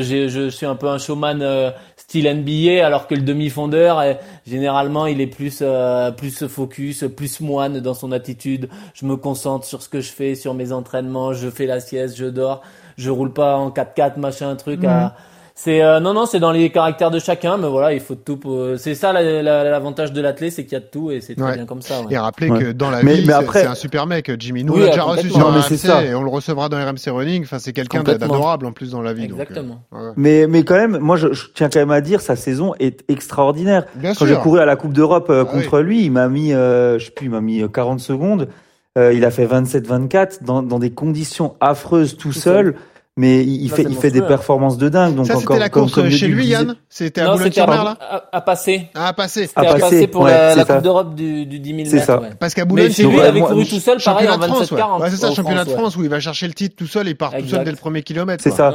je, suis un peu un showman euh, style NBA, alors que le demi-fondeur, euh, généralement, il est plus euh, plus focus, plus moine dans son attitude. Je me concentre sur ce que je fais, sur mes entraînements, je fais la sieste, je dors, je roule pas en 4x4, machin, truc. Mhm. C'est euh, non non c'est dans les caractères de chacun mais voilà il faut de tout pour- c'est ça la- la- l'avantage de l'athlète c'est qu'il y a de tout et c'est très Ouais. bien comme ça ouais. Et rappelez Ouais. que dans la Mais- vie, mais c'est- après- c'est un super mec, Jimmy. Nous, Oui, on l'a déjà reçu sur Non, RMC ça. et on le recevra dans RMC Running. Enfin, c'est quelqu'un d'adorable en plus dans la vie. donc, euh, exactement ouais, ouais. Mais, mais quand même, moi, je, je tiens quand même à dire, sa saison est extraordinaire. Bien Quand j'ai couru à la Coupe d'Europe euh, Ah contre lui, il m'a mis, euh, je sais plus, il m'a mis euh, 40 secondes. Euh, il a fait 27-24 dans, dans des conditions affreuses tout, Tout seul. Mais il, il fait, il fait des performances de dingue. Donc Ça, encore, c'était la comme- course comme chez lui, Yann C'était à Boulogne-sur-Mer, à, là à, à passer Ah, passé. À C'était à passer, passer pour ouais, la, la. Coupe d'Europe du, du 10 000 C'est ça. ouais. Parce qu'à mais Boulogne, chez lui il avait couru je- tout seul pareil championnat en de France, 27 ouais. 40 Ouais, c'est ça, championnat de France, où il va chercher le titre tout seul, il part tout seul dès le premier kilomètre. C'est ça.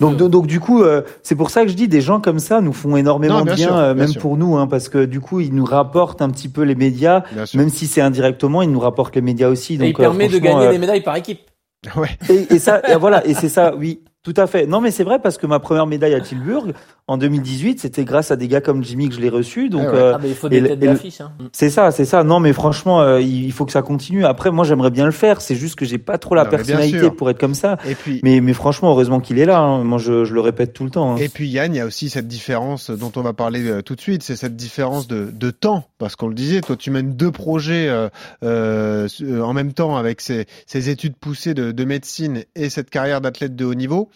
Donc, donc, du coup, euh, c'est pour ça que je dis des gens comme ça nous font énormément de bien euh, bien même pour nous, hein, parce que du coup, ils nous rapportent un petit peu les médias, Bien sûr. même si c'est indirectement, ils nous rapportent les médias aussi. et Donc, il permet euh, de franchement, gagner des médailles par équipe Ouais. Et, ça, et voilà, et c'est ça, oui, tout à fait. Non, mais c'est vrai parce que ma première médaille à Tilburg en 2018, c'était grâce à des gars comme Jimmy que je l'ai reçu. Donc, Ah ouais. euh, ah bah il faut des têtes d'affiche hein. c'est ça, c'est ça. Non, mais franchement, euh, il faut que ça continue. Après, moi, j'aimerais bien le faire. C'est juste que j'ai pas trop la Non, mais personnalité pour être comme ça. Et puis, Mais, mais franchement, heureusement qu'il est là. hein. Moi, je, je le répète tout le temps. hein. Et puis Yann, il y a aussi cette différence dont on va parler euh, tout de suite, c'est cette différence de, de temps, parce qu'on le disait, toi tu mènes deux projets euh, en même temps avec ces, ces études poussées de, de médecine et cette carrière d'athlète de haut niveau.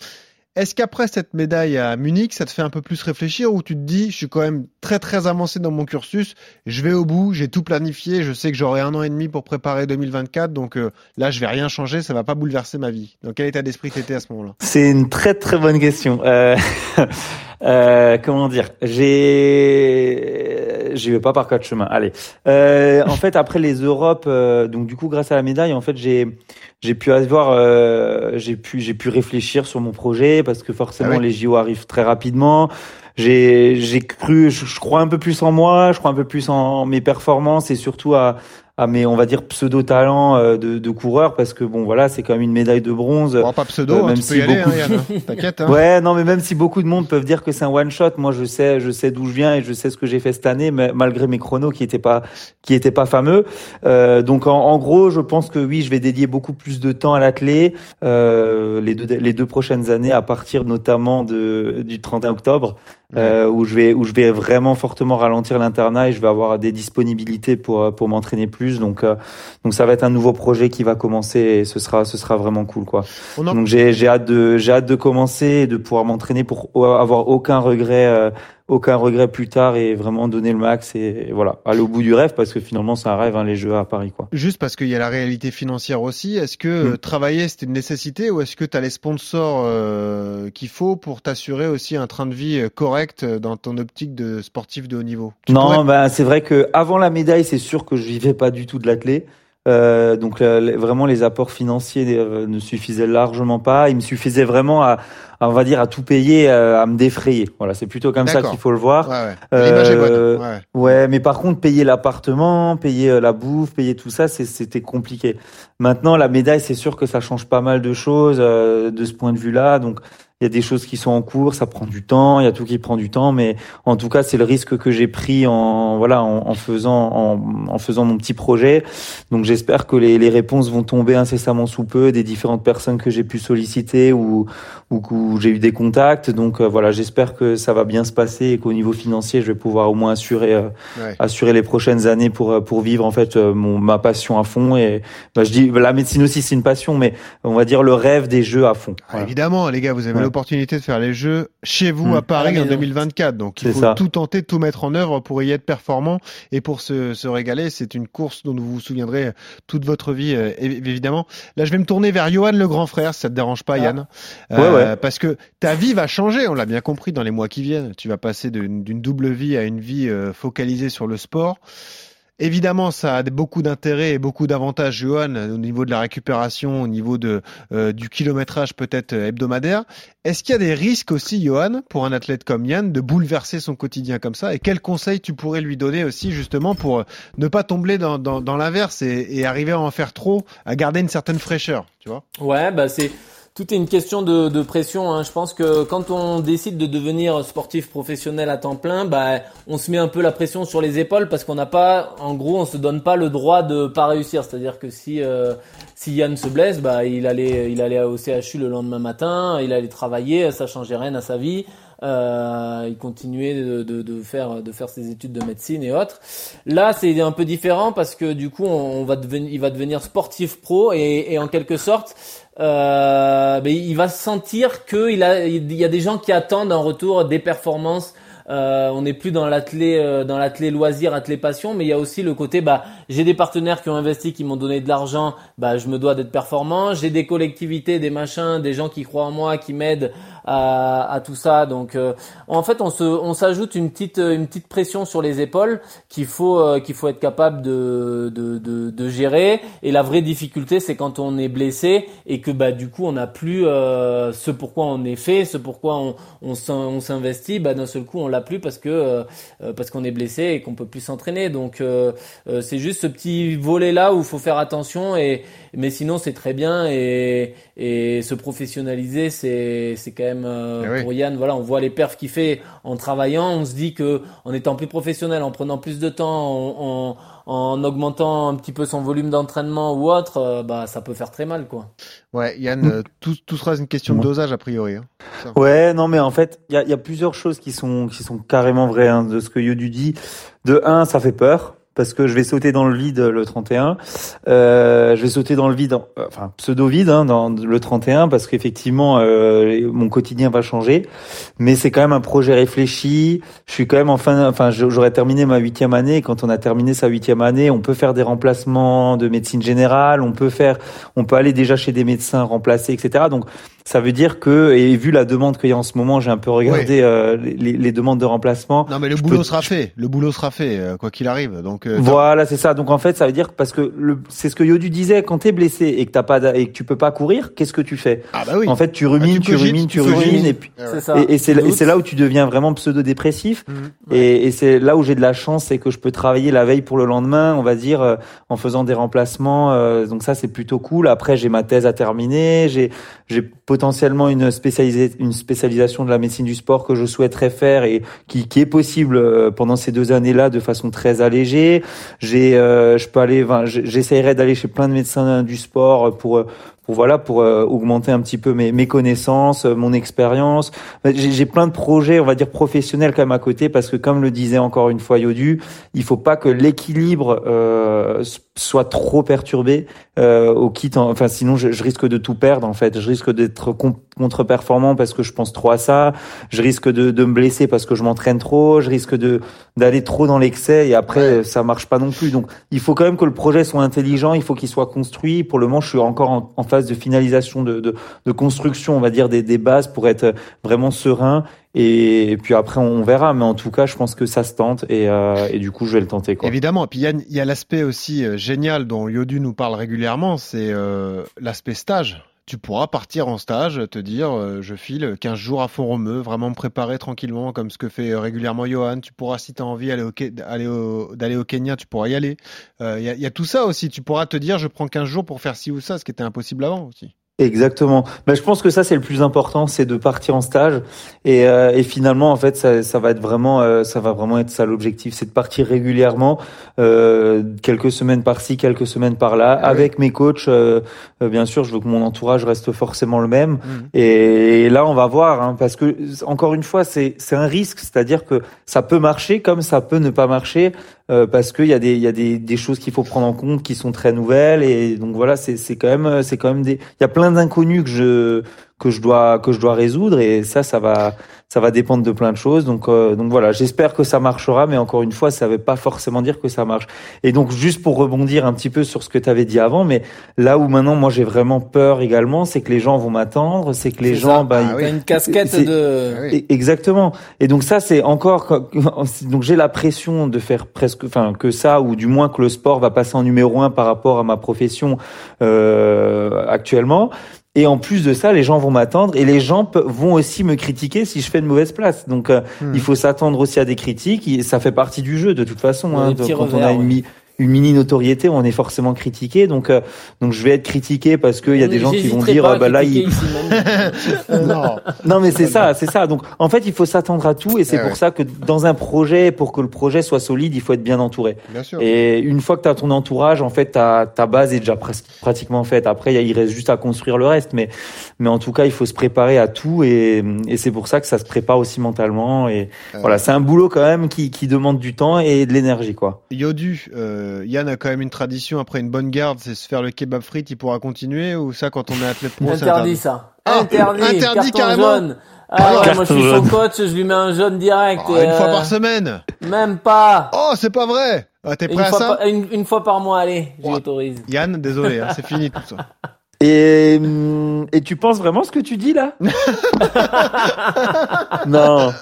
Est-ce qu'après cette médaille à Munich, ça te fait un peu plus réfléchir ou tu te dis, je suis quand même très très avancé dans mon cursus, je vais au bout, j'ai tout planifié, je sais que j'aurai un an et demi pour préparer 2024, donc euh, là je vais rien changer, ça va pas bouleverser ma vie. Dans quel état d'esprit t'étais à ce moment-là? C'est une très très bonne question. Euh, (laughs) euh, comment dire? J'ai, j'y vais pas par quatre chemins. Allez. Euh, en fait, après les Europes, euh, donc du coup, grâce à la médaille, en fait, j'ai j'ai pu avoir, euh, j'ai pu j'ai pu réfléchir sur mon projet parce que forcément Ah les JO arrivent très rapidement. J'ai j'ai cru, je, je crois un peu plus en moi, je crois un peu plus en mes performances et surtout à à mes on va dire pseudo talents de, de coureur parce que bon voilà c'est quand même une médaille de bronze. Bon, pas pseudo, Euh, hein, même tu si peux y beaucoup hein, hein. t'inquiète. Hein. Ouais, non, mais même si beaucoup de monde peuvent dire que c'est un one shot, moi je sais, je sais d'où je viens et je sais ce que j'ai fait cette année, mais malgré mes chronos qui étaient pas, qui étaient pas fameux. Euh, donc en, en gros, je pense que oui, je vais dédier beaucoup plus de temps à l'athlé euh, les deux les deux prochaines années, à partir notamment de du 31 octobre, euh, où je vais où je vais vraiment fortement ralentir l'internat et je vais avoir des disponibilités pour pour m'entraîner plus. Donc euh, donc ça va être un nouveau projet qui va commencer et ce sera ce sera vraiment cool quoi. Donc j'ai j'ai hâte de j'ai hâte de commencer et de pouvoir m'entraîner pour avoir aucun regret euh, aucun regret plus tard et vraiment donner le max et, voilà aller au bout du rêve parce que finalement c'est un rêve hein, les Jeux à Paris quoi. Juste parce qu'il y a la réalité financière aussi, est-ce que Mm. euh, travailler c'était une nécessité ou est-ce que tu as les sponsors euh, qu'il faut pour t'assurer aussi un train de vie euh, correct dans ton optique de sportif de haut niveau? Tu Non, pourrais- ben c'est vrai que avant la médaille, c'est sûr que je vivais pas du tout de l'athlé. Euh, donc euh, vraiment les apports financiers euh, ne suffisaient largement pas. Il me suffisait vraiment à, à, on va dire à tout payer, euh, à me défrayer. Voilà, c'est plutôt comme ça qu'il faut le voir. Ouais, ouais. L'image est bonne. Euh, Ouais. Ouais, mais par contre, payer l'appartement, payer la bouffe, payer tout ça, c'était compliqué. Maintenant, la médaille, c'est sûr que ça change pas mal de choses euh, de ce point de vue-là. Donc, il y a des choses qui sont en cours, ça prend du temps, il y a tout qui prend du temps, mais en tout cas, c'est le risque que j'ai pris en voilà en, en faisant en, en faisant mon petit projet. Donc, j'espère que les, les réponses vont tomber incessamment sous peu des différentes personnes que j'ai pu solliciter ou ou où j'ai eu des contacts. Donc, euh, voilà, j'espère que ça va bien se passer et qu'au niveau financier, je vais pouvoir au moins assurer euh, Ouais. assurer les prochaines années pour euh, pour vivre en fait mon ma passion à fond et bah, je dis la médecine aussi c'est une passion mais on va dire le rêve des jeux à fond. Ah, Voilà. Évidemment, les gars, vous avez. L'opportunité de faire les jeux chez vous Mm. à Paris la en maison. 2024. Donc, il faut ça. tout tenter, tout mettre en œuvre pour y être performant et pour se, se régaler. C'est une course dont vous vous souviendrez toute votre vie, euh, évi- évidemment. Là, je vais me tourner vers Johan, le grand frère, si ça te dérange pas, Ah. Yann. Ouais, ouais. Parce que ta vie va changer, on l'a bien compris dans les mois qui viennent. Tu vas passer d'une d'une double vie à une vie euh, focalisée sur le sport. Évidemment, ça a beaucoup d'intérêt et beaucoup d'avantages, Johan, au niveau de la récupération, au niveau de, euh, du kilométrage peut-être euh, hebdomadaire. Est-ce qu'il y a des risques aussi, Johan, pour un athlète comme Yann, de bouleverser son quotidien comme ça? Et quels conseils tu pourrais lui donner aussi, justement, pour euh, ne pas tomber dans, dans, dans l'inverse et, et arriver à en faire trop, à garder une certaine fraîcheur, tu vois? Ouais, bah c'est tout est une question de, de pression. Hein. Je pense que quand on décide de devenir sportif professionnel à temps plein, bah, on se met un peu la pression sur les épaules parce qu'on n'a pas, en gros, on se donne pas le droit de pas réussir. C'est-à-dire que si euh, si Yann se blesse, bah, il allait il allait au CHU le lendemain matin, il allait travailler, ça changeait rien à sa vie. Euh, il continuait de, de, de, faire de faire ses études de médecine et autres. Là, c'est un peu différent parce que du coup, on, va devenir, il va devenir sportif pro et, et en quelque sorte, euh, il va sentir qu'il a, il y a des gens qui attendent un retour des performances euh, on n'est plus dans l'athlé euh, dans l'athlé loisir, athlé passion, mais il y a aussi le côté bah j'ai des partenaires qui ont investi, qui m'ont donné de l'argent, bah je me dois d'être performant. J'ai des collectivités, des machins, des gens qui croient en moi, qui m'aident à, à, tout ça. Donc euh, en fait, on se on s'ajoute une petite une petite pression sur les épaules qu'il faut euh, qu'il faut être capable de, de, de de gérer. Et la vraie difficulté, c'est quand on est blessé et que bah du coup on n'a plus ce pourquoi on est fait, ce pourquoi on on s'investit. Bah d'un seul coup on l'a plus parce que euh, euh, parce qu'on est blessé et qu'on peut plus s'entraîner. Donc euh, c'est juste ce petit volet là où il faut faire attention et mais sinon c'est très bien et et se professionnaliser c'est c'est quand même eh pour Yann voilà on voit les perfs qu'il fait en travaillant on se dit que en étant plus professionnel en prenant plus de temps en, en augmentant un petit peu son volume d'entraînement ou autre, bah ça peut faire très mal quoi. Ouais, Yann, tout, tout sera une question de dosage a priori. Hein. Ouais, non, mais en fait, il y a, y a, plusieurs choses qui sont qui sont carrément vraies hein, de ce que Yodu dit. De un, ça fait peur parce que je vais sauter dans le vide le 31. Euh, je vais sauter dans le vide, enfin pseudo-vide hein, dans le 31 parce qu'effectivement euh, mon quotidien va changer. Mais c'est quand même un projet réfléchi. Je suis quand même en fin, enfin j'aurais terminé ma huitième année. Quand on a terminé sa huitième année, on peut faire des remplacements de médecine générale. On peut faire, on peut aller déjà chez des médecins remplacer, etc. Donc ça veut dire que, et vu la demande qu'il y a en ce moment, j'ai un peu regardé euh, les, les, demandes de remplacement. Non, mais le boulot sera fait. Le boulot sera fait, euh, quoi qu'il arrive. Donc euh, voilà, c'est ça. Donc en fait, ça veut dire parce que c'est ce que Yodu disait quand t'es blessé et que t'as pas et que tu peux pas courir, qu'est-ce que tu fais Ah bah oui. En fait, tu rumines, ah, tu, rumines, tu, rumines, et puis et, c'est là où tu deviens vraiment pseudo dépressif. Mmh, et, et c'est là où j'ai de la chance, c'est que je peux travailler la veille pour le lendemain, on va dire, en faisant des remplacements. donc ça, c'est plutôt cool. Après, j'ai ma thèse à terminer, j'ai j'ai potentiellement une, spécialisation de la médecine du sport que je souhaiterais faire et qui, est possible euh, pendant ces deux années-là de façon très allégée. J'ai, euh, je peux aller, j'essaierai d'aller chez plein de médecins du sport pour voilà pour euh, augmenter un petit peu mes, mes connaissances, euh, mon expérience. J'ai plein de projets, on va dire professionnels quand même à côté parce que comme le disait encore une fois Yodu, il faut pas que l'équilibre euh, soit trop perturbé euh, au kit. Enfin sinon je, je, risque de tout perdre en fait. Je risque d'être contre-performant parce que je pense trop à ça. Je risque de, de me blesser parce que je m'entraîne trop. Je risque de d'aller trop dans l'excès et après ça marche pas non plus. Donc il faut quand même que le projet soit intelligent. Il faut qu'il soit construit. Pour le moment je suis encore en, en phase de finalisation, de, de, construction, on va dire, des, des, bases pour être vraiment serein. Et, puis après, on verra. Mais en tout cas, je pense que ça se tente. Et, euh, et du coup, je vais le tenter. Quoi. Évidemment. Et puis, il y a, l'aspect aussi euh, génial dont Yodu nous parle régulièrement, c'est euh, l'aspect stage tu pourras partir en stage, te dire je file 15 jours à fond romeu, vraiment me préparer tranquillement comme ce que fait régulièrement Johan. Tu pourras, si tu as envie d'aller au, d'aller au, Kenya, tu pourras y aller. Il y, a, y, a, tout ça aussi. Tu pourras te dire je prends 15 jours pour faire ci ou ça, ce qui était impossible avant aussi. Exactement. Mais je pense que ça c'est le plus important, c'est de partir en stage et, euh, et finalement en fait ça, ça, va être vraiment euh, ça va vraiment être ça l'objectif, c'est de partir régulièrement, euh, quelques semaines par-ci, quelques semaines par-là, ah avec mes coachs. Euh, euh, bien sûr, je veux que mon entourage reste forcément le même. Mmh. Et, là on va voir, hein, parce que encore une fois c'est c'est un risque, c'est-à-dire que ça peut marcher comme ça peut ne pas marcher. Euh, parce qu'il y a des il y a des, des choses qu'il faut prendre en compte qui sont très nouvelles et donc voilà c'est c'est quand même c'est quand même des il y a plein d'inconnus que je que je dois que je dois résoudre et ça ça va ça va dépendre de plein de choses. Donc euh, donc voilà j'espère que ça marchera mais encore une fois ça veut pas forcément dire que ça marche. Et donc juste pour rebondir un petit peu sur ce que tu avais dit avant mais là où maintenant moi j'ai vraiment peur également c'est que les gens vont m'attendre c'est que les gens bah ah, une casquette de ah exactement. Et donc ça c'est encore (laughs) donc j'ai la pression de faire presque enfin que ça ou du moins que le sport va passer en numéro un par rapport à ma profession euh, actuellement et en plus de ça, les gens vont m'attendre et les gens vont aussi me critiquer si je fais une mauvaise place. Donc, euh, hmm. il faut s'attendre aussi à des critiques. Ça fait partie du jeu de toute façon. Hein, quand on a une une mini notoriété, on est forcément critiqué. Donc, euh, donc je vais être critiqué parce qu'il y a des gens qui vont dire, euh, bah là, il... (laughs) non. non mais c'est ça, c'est ça. Donc en fait, il faut s'attendre à tout et c'est Eh pour ouais. ça que dans un projet, pour que le projet soit solide, il faut être bien entouré. Bien sûr. Et une fois que tu as ton entourage, en fait, ta, ta base est déjà presque pratiquement faite. Après, il reste juste à construire le reste. Mais, mais en tout cas, il faut se préparer à tout. Et, et c'est pour ça que ça se prépare aussi mentalement. Et Euh. voilà, c'est un boulot quand même qui, qui demande du temps et de l'énergie, quoi. Yodu, euh, Yann a quand même une tradition après une bonne garde, c'est se faire le kebab frites. Il pourra continuer ou ça quand on est athlète pro c'est Interdit ça. Ah, interdit. interdit carton jaune. Ah ouais, Carton moi je suis jaune. son coach, je lui mets un jaune direct. Ah, et, Une fois euh, par semaine. Même pas. Oh, c'est pas vrai. Ah, T'es Une prêt à fois, ça par, une, une fois par mois, allez, je l'autorise. Yann, désolé, hein, c'est fini tout ça. (laughs) Et, hum, et tu penses vraiment ce que tu dis là? (laughs) Non.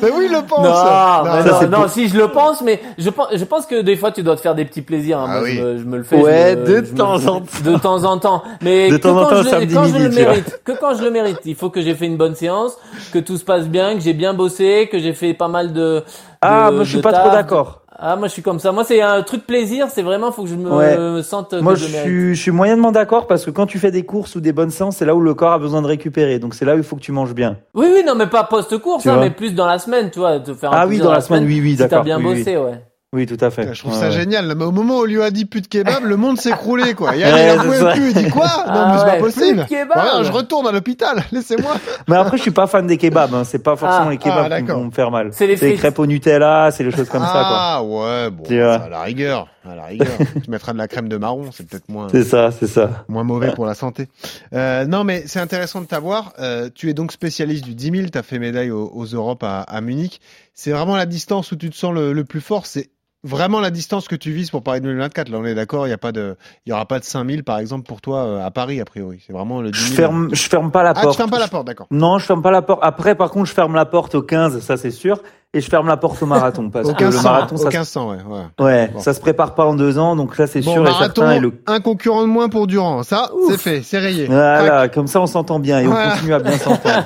Mais oui, il le pense. Non, ça, non, non, pour- si je le pense, mais je pense, je pense que des fois tu dois te faire des petits plaisirs. hein. Ah Moi, oui. je, me, je me le fais. Ouais, me- de je me- temps en temps. De temps en temps. Mais De que temps en quand temps, je, samedi quand je le mérite, que quand je le mérite, il faut que j'ai fait une bonne séance, que tout se passe bien, que j'ai bien bossé, que j'ai fait pas mal de. Ah, de- moi je suis pas taf. trop d'accord. Ah, moi je suis comme ça. Moi c'est un truc plaisir, c'est vraiment faut que je me Ouais. sente Moi, je suis, je suis moyennement d'accord parce que quand tu fais des courses ou des bonnes séances, c'est là où le corps a besoin de récupérer. Donc c'est là où il faut que tu manges bien. Oui, oui, non, mais pas post-course, hein, mais plus dans la semaine, tu vois, te faire un Ah oui, dans la semaine, oui, oui, si t'as d'accord, bien oui, oui. bossé, ouais. Oui, tout à fait. Je trouve Ouais, ça ouais. génial. là, Mais au moment où on lui a dit plus de kebab, le monde s'est écroulé, quoi. Yann, Ouais, il en pouvait plus. Il dit quoi Non, Ah mais c'est ouais, pas possible. plus de kebab. Voilà, je retourne à l'hôpital. (laughs) Laissez-moi. Mais après, je suis pas fan des kebabs. Hein. C'est pas forcément Ah, les ah, kebabs qui d'accord. vont me faire mal. C'est les crêpes au Nutella, c'est les choses comme ça, quoi. ah ouais, bon, à la rigueur, à la rigueur. (laughs) tu mettras de la crème de marron, c'est peut-être moins. C'est ça, c'est ça. moins mauvais pour la santé. Euh, non, mais c'est intéressant de t'avoir. Euh, tu es donc spécialiste du 10 000. Tu as fait médaille aux, aux Europes à, à Munich. C'est vraiment la distance où tu te sens le, le plus fort. C'est vraiment la distance que tu vises pour Paris 2024. Là, on est d'accord. Il y a pas de, il y aura pas de 5 000 par exemple pour toi euh, à Paris a priori. C'est vraiment le 10 000. Je ferme, je ferme pas la Ah, porte. tu fermes pas la porte, d'accord. Non, je ferme pas la porte. Après, par contre, je ferme la porte au 15, ça c'est sûr. Et je ferme la porte au marathon. Parce que le 1500, marathon, ça, se- 1500, ouais. ouais. ouais, Bon. ça se prépare pas en deux ans. Donc là, c'est Bon, sûr et marathon, certain. Et le... un concurrent de moins pour Durand. Ça, c'est fait, c'est rayé. Voilà, comme ça, on s'entend bien et Voilà. on continue à bien s'entendre.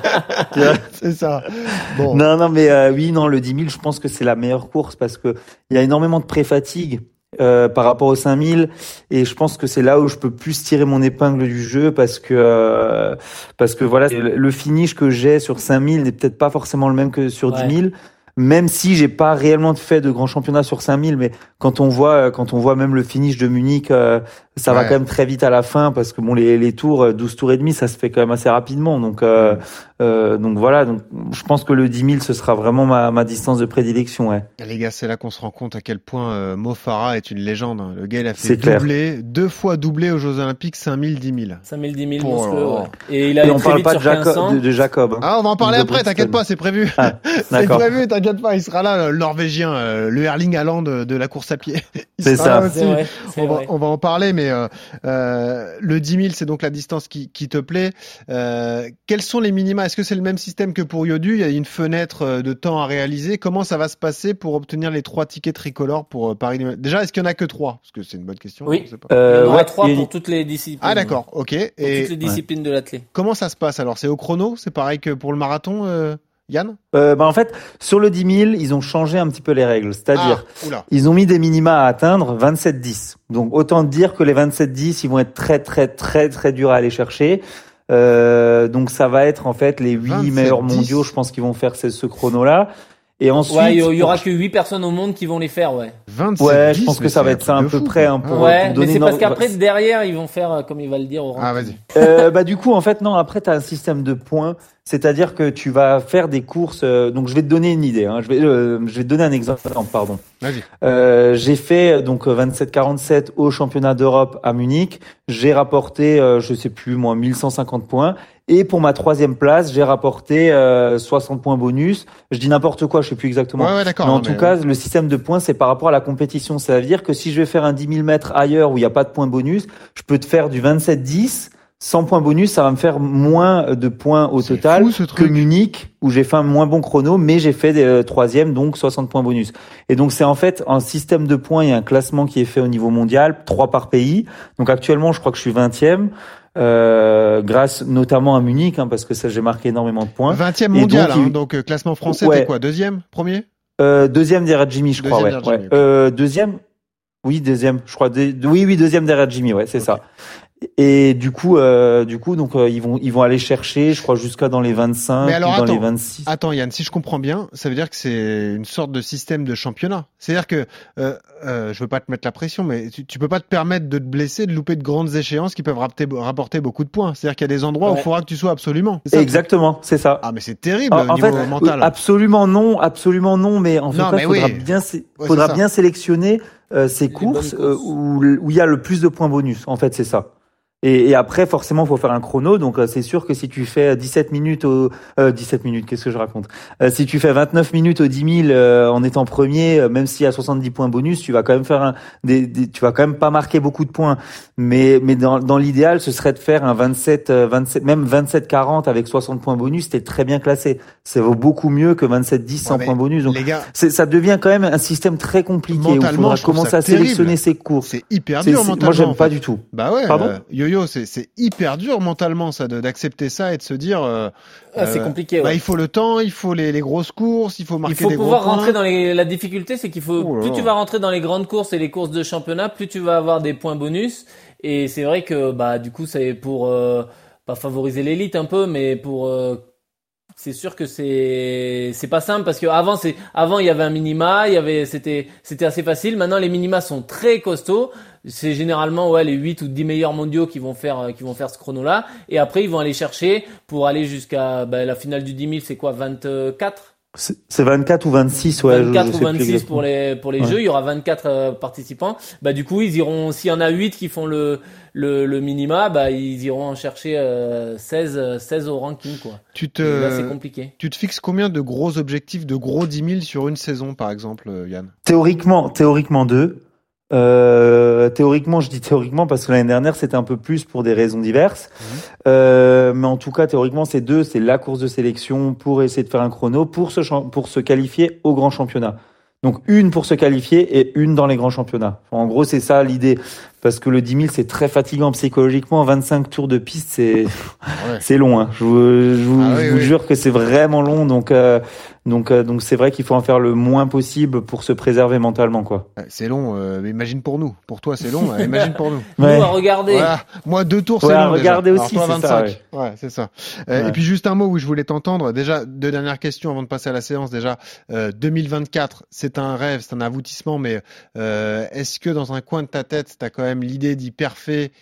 (laughs) C'est ça. Bon. Non, non, mais euh, oui, non, le 10 000, je pense que c'est la meilleure course parce que il y a énormément de pré-fatigue euh, par rapport au 5000 et je pense que c'est là où je peux plus tirer mon épingle du jeu parce que euh, parce que voilà, le le finish que j'ai sur 5000 n'est peut-être pas forcément le même que sur Ouais. 10 000. Même si j'ai pas réellement fait de grands championnats sur 5000, mais quand on voit, quand on voit même le finish de Munich, euh, ça va quand même très vite à la fin parce que bon, les, les tours, euh, 12 tours et demi, ça se fait quand même assez rapidement. Donc, euh, euh, donc voilà. Donc, je pense que le 10 000, ce sera vraiment ma, ma distance de prédilection. Ouais. Les gars, c'est là qu'on se rend compte à quel point euh, Mo Farah est une légende. hein. Le gars, il a fait C'est clair. doubler, deux fois doublé aux Jeux Olympiques, 5000, 10 000. 5000, 10 000, Oh monstrueux, là là. ouais. Et il a Et on parle pas de sur 1500. Jacob. De, de Jacob hein. Ah, on va en parler De après, t'inquiète pas, c'est prévu. Ah, (laughs) c'est prévu, t'inquiète pas, il sera là, le Norvégien, euh, le Erling Haaland de, de la course à pied. (laughs) C'est ça. vrai, On va, on va en parler, mais euh, euh, le 10 000, c'est donc la distance qui, qui te plaît. Euh, quels sont les minima Est-ce que c'est le même système que pour Yodu? Il y a une fenêtre euh, de temps à réaliser. Comment ça va se passer pour obtenir les trois tickets tricolores pour euh, Paris Déjà, est-ce qu'il y en a que trois? Parce que c'est une bonne question. Oui. je sais pas. Il y Euh, en aura ouais, trois pour toutes les disciplines. Ah d'accord, ok. Pour toutes les disciplines de l'athlète. comment ça se passe alors? C'est au chrono? C'est pareil que pour le marathon, euh, Yann? Euh, bah, en fait, sur le 10 000, ils ont changé un petit peu les règles. C'est-à-dire, Ah, ils ont mis des minima à atteindre 27-10. Donc autant dire que les 27-10, ils vont être très très très très durs à aller chercher. Euh, donc ça va être en fait les 8 27-10. meilleurs mondiaux, je pense qu'ils vont faire ce, ce chrono-là. Et ensuite, Ouais, il y, aura pour- que 8 personnes au monde qui vont les faire, ouais. 27 Ouais, je 10, pense que mais ça va être ça à peu fou, près, quoi. hein, pour-. Ouais, mais donner c'est parce qu'après, derrière, ils vont faire, euh, comme il va le dire, au Ah, vas-y. Euh, bah du coup en fait non après tu as un système de points c'est-à-dire que tu vas faire des courses euh, donc je vais te donner une idée hein, je vais euh, je vais te donner un exemple pardon. Euh, j'ai fait donc 27-47 au championnat d'Europe à Munich. J'ai rapporté euh, je sais plus moi 1150 points. Et pour ma troisième place j'ai rapporté euh, 60 points bonus. Je dis n'importe quoi je sais plus exactement. Ouais, ouais, mais en non, tout mais, cas, le système de points, c'est par rapport à la compétition. Ça veut dire que si je vais faire un 10 000 mètres ailleurs où il n'y a pas de points bonus, je peux te faire du 27-10. Sans points bonus, ça va me faire moins de points au total fou, ce que. Munich, où j'ai fait un moins bon chrono, mais j'ai fait des euh, troisième, donc 60 points bonus. Et donc c'est en fait un système de points et un classement qui est fait au niveau mondial, trois par pays. Donc actuellement, je crois que je suis 20e, euh, grâce notamment à Munich, hein, parce que ça j'ai marqué énormément de points. 20e Et mondial, donc, hein, donc euh, classement français, Ouais. t'es quoi Deuxième Premier Euh, deuxième derrière Jimmy, je crois. Deuxième Ouais. Jimmy. Euh, deuxième. Oui, deuxième, je crois. deux- oui, oui, deuxième derrière Jimmy, ouais, c'est ça. Et du coup, euh, du coup, donc euh, ils vont, ils vont aller chercher, je crois, jusqu'à dans les 25, Mais alors ou dans attends, les 26. attends Yann, si je comprends bien, ça veut dire que c'est une sorte de système de championnat. C'est-à-dire que euh, euh, je veux pas te mettre la pression, mais tu, tu peux pas te permettre de te blesser, de louper de grandes échéances qui peuvent rapporter, rapporter beaucoup de points. C'est-à-dire qu'il y a des endroits où il faudra que tu sois absolument. Ça, Exactement, c'est ça. Ah mais c'est terrible En, au en niveau fait, mental. absolument non, absolument non, mais en fait, il faudra oui. bien, Ouais, faudra bien sélectionner euh, ces courses, euh, où il y a le plus de points bonus. En fait, c'est ça. Et, et après, forcément, il faut faire un chrono. Donc, euh, c'est sûr que si tu fais 17 minutes au euh, 17 minutes, qu'est-ce que je raconte? Euh, Si tu fais 29 minutes au 10 000 euh, en étant premier, euh, même s'il y a 70 points bonus, tu vas quand même faire un, des, des- tu vas quand même pas marquer beaucoup de points. Mais, mais dans, dans l'idéal, ce serait de faire un 27, euh, 27, même 27-40 avec 60 points bonus. T'es très bien classé. Ça vaut beaucoup mieux que 27-10 sans mais points bonus. Donc, les gars- ça devient quand même un système très compliqué où il Mentalement, faudra commencer à terrible. sélectionner ses courses. C'est hyper dur mentalement. Moi, j'aime en pas fait. du tout. Bah ouais, Pardon? euh, yo-yo, c'est hyper dur mentalement ça d'accepter ça et de se dire. euh, Ah, c'est euh, compliqué, Bah, il faut le temps, il faut les, les grosses courses, il faut marquer Il faut des pouvoir gros rentrer dans les. La difficulté, c'est qu'il faut plus là. tu vas rentrer dans les grandes courses et les courses de championnat, plus tu vas avoir des points bonus. Et c'est vrai que bah du coup, c'est pour euh, pas favoriser l'élite un peu, mais pour c'est sûr que c'est c'est pas simple parce que avant c'est avant il y avait un minima, il y avait c'était c'était assez facile. Maintenant les minima sont très costauds. C'est généralement ouais les 8 ou 10 meilleurs mondiaux qui vont faire qui vont faire ce chrono là et après ils vont aller chercher pour aller jusqu'à bah, la finale du 10 000, c'est quoi 24 C'est c'est 24 ou 26, ouais. je- 24 je ou sais plus 26 pour les pour les Ouais. jeux, il y aura 24 euh, participants. Bah du coup, ils iront s'il y en a 8 qui font le le, le minima, bah ils iront en chercher euh, 16 euh, 16 au ranking quoi. Tu te, Et là, c'est compliqué. Tu te fixes combien de gros objectifs, de gros 10 000 sur une saison, par exemple, euh, Yann? Théoriquement, théoriquement deux. Euh, théoriquement, je dis théoriquement parce que l'année dernière c'était un peu plus pour des raisons diverses. Euh, mais en tout cas, théoriquement, c'est deux. C'est la course de sélection pour essayer de faire un chrono pour se pour se qualifier au grand championnat. Donc une pour se qualifier et une dans les grands championnats. En gros, c'est ça l'idée. Parce que le 10 000, c'est très fatigant psychologiquement. 25 tours de piste, c'est (laughs) c'est long. Hein. Je vous, je vous, Ah oui, je vous oui. jure que c'est vraiment long. Donc euh, donc euh, donc c'est vrai qu'il faut en faire le moins possible pour se préserver mentalement, quoi. Ouais, C'est long, euh, mais imagine pour nous. Pour toi, c'est long, euh, imagine pour nous. Ouais. (laughs) Nous à regarder. Voilà. Moi, deux tours, c'est Ouais, long. déjà. regarder Alors, aussi, toi, c'est ça, 25. Ouais, c'est ça. Euh, Ouais. Et puis, juste un mot où je voulais t'entendre. Déjà, deux dernières questions avant de passer à la séance. Déjà, euh, 2024, c'est un rêve, c'est un aboutissement, mais euh, est-ce que dans un coin de ta tête, tu as quand même l'idée d'y parfait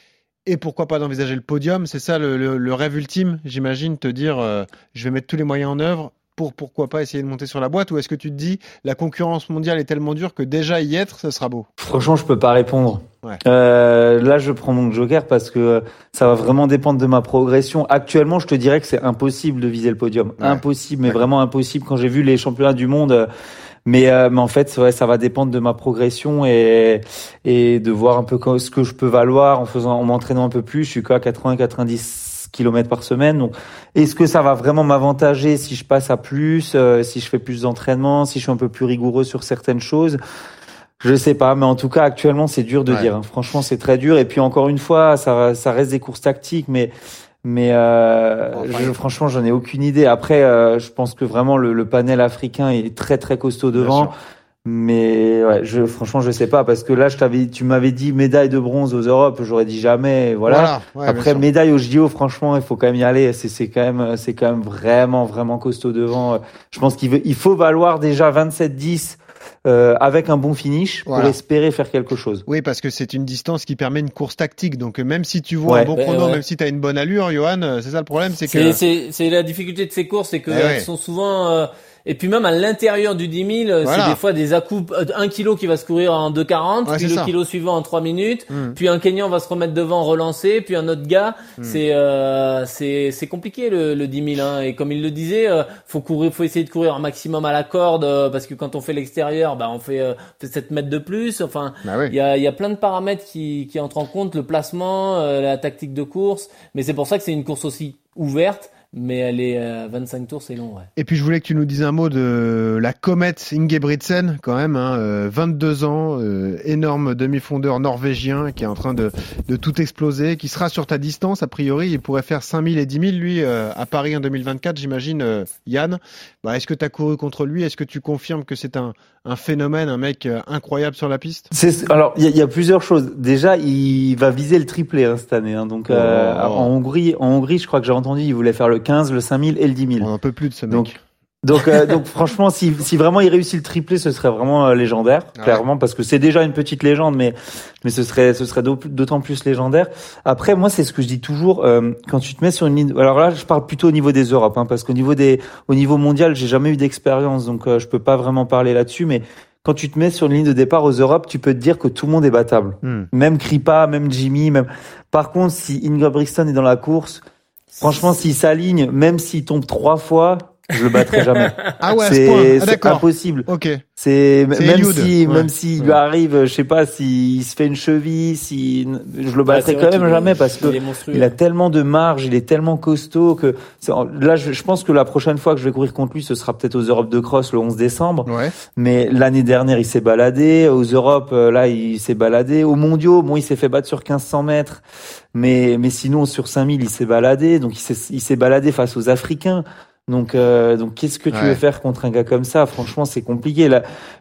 et pourquoi pas d'envisager le podium? C'est ça le, le- le rêve ultime, j'imagine, te dire euh, je vais mettre tous les moyens en œuvre pour pourquoi pas essayer de monter sur la boîte ou est-ce que tu te dis la concurrence mondiale est tellement dure que déjà y être, ce sera beau? Franchement, je peux pas répondre. Ouais. Euh, là, je prends mon joker parce que euh, ça va vraiment dépendre de ma progression. Actuellement, je te dirais que c'est impossible de viser le podium. Ouais. Impossible, mais vraiment impossible. Quand j'ai vu les championnats du monde, euh, mais euh, mais en fait, ouais, ça va dépendre de ma progression et et de voir un peu ce que je peux valoir en faisant, en m'entraînant un peu plus. Je suis qu'à 80-90 km par semaine. Donc, est-ce que ça va vraiment m'avantager si je passe à plus, euh, si je fais plus d'entraînement, si je suis un peu plus rigoureux sur certaines choses? Je sais pas, mais en tout cas actuellement c'est dur de Ouais. dire. hein. Franchement c'est très dur. Et puis encore une fois, ça, ça reste des courses tactiques, mais mais euh, Bon, enfin, je, franchement j'en ai aucune idée. Après, euh, je pense que vraiment le, le panel africain est très très costaud devant. Mais ouais, je franchement je sais pas parce que là je t'avais, tu m'avais dit médaille de bronze aux Europes, j'aurais dit jamais. Voilà. Voilà, ouais, bien Après médaille au JO, franchement il faut quand même y aller. C'est c'est quand même c'est quand même vraiment vraiment costaud devant. Je pense qu'il veut, il faut valoir déjà 27-10 euh, avec un bon finish pour espérer faire quelque chose. Oui, parce que c'est une distance qui permet une course tactique. Donc, euh, même si tu vois Ouais. un bon chrono, ouais. même si tu as une bonne allure, Johan, euh, c'est ça le problème, c'est que. C'est c'est c'est la difficulté de ces courses, c'est que Eh elles ouais. sont souvent euh, et puis même à l'intérieur du 10 000, euh, Voilà. c'est des fois des à-coups, euh, un kilo qui va se courir en 2,40, Ouais, puis le ça. kilo suivant en 3 minutes, Hmm. puis un Kenyan va se remettre devant, relancer, puis un autre gars. Hmm. C'est euh, c'est c'est compliqué le, le 10 000. Hein. Et comme il le disait, euh, faut courir, faut essayer de courir un maximum à la corde euh, parce que quand on fait l'extérieur, bah on fait, euh, fait 7 mètres de plus. Enfin, Bah oui. il y a, il y a plein de paramètres qui, qui entrent en compte, le placement, euh, la tactique de course. Mais c'est pour ça que c'est une course aussi ouverte. Mais elle est à 25 tours, c'est long. Ouais. Et puis je voulais que tu nous dises un mot de la comète Ingebrigtsen quand même, hein, euh, 22 ans, euh, énorme demi-fondeur norvégien qui est en train de, de tout exploser, qui sera sur ta distance a priori, il pourrait faire 5000 et 10 000 lui euh, à Paris en 2024 j'imagine euh, Yann. Bah, Est-ce que tu as couru contre lui? Est-ce que tu confirmes que c'est un, un phénomène, un mec euh, incroyable sur la piste? Alors, il y, a- il y a plusieurs choses. Déjà, il va viser le triplé hein, cette année. hein. Donc, euh, Oh. en Hongrie, en Hongrie, je crois que j'ai entendu, il voulait faire le 15, le 5000 et le 10 000. On peut plus de ce mec. Donc, donc, euh, donc (laughs) franchement, si, si vraiment il réussit le triplé, ce serait vraiment euh, légendaire, Ah ouais. clairement, parce que c'est déjà une petite légende, mais mais ce serait ce serait d'au- d'autant plus légendaire. Après, moi, c'est ce que je dis toujours euh, quand tu te mets sur une ligne. Alors là, je parle plutôt au niveau des Europes, hein, parce qu'au niveau des au niveau mondial, j'ai jamais eu d'expérience, donc euh, je peux pas vraiment parler là-dessus, mais quand tu te mets sur une ligne de départ aux Europes, tu peux te dire que tout le monde est battable. Hmm. Même Kripa, même Jimmy, même. Par contre, si Inga Brixton est dans la course, franchement, s'il s'aligne, même s'il tombe trois fois, je le battrai jamais. (laughs) Ah ouais, ce c'est. Ah, c'est d'accord. impossible. Ok. C'est même Eliud, si ouais. même s'il lui arrive, je sais pas, s'il se fait une cheville, si je le battrai quand même jamais parce que il a tellement de marge, il est tellement costaud que là, je, je pense que la prochaine fois que je vais courir contre lui, ce sera peut-être aux Europes de cross le 11 décembre. Ouais. Mais l'année dernière, il s'est baladé. Aux Europes, euh, là, il s'est baladé. Aux mondiaux, bon, il s'est fait battre sur 1500 mètres. Mais, mais sinon, sur 5000, il s'est baladé. Donc, il s'est, il s'est baladé face aux Africains. Donc, euh, donc, qu'est-ce que tu Ouais. veux faire contre un gars comme ça? Franchement, c'est compliqué.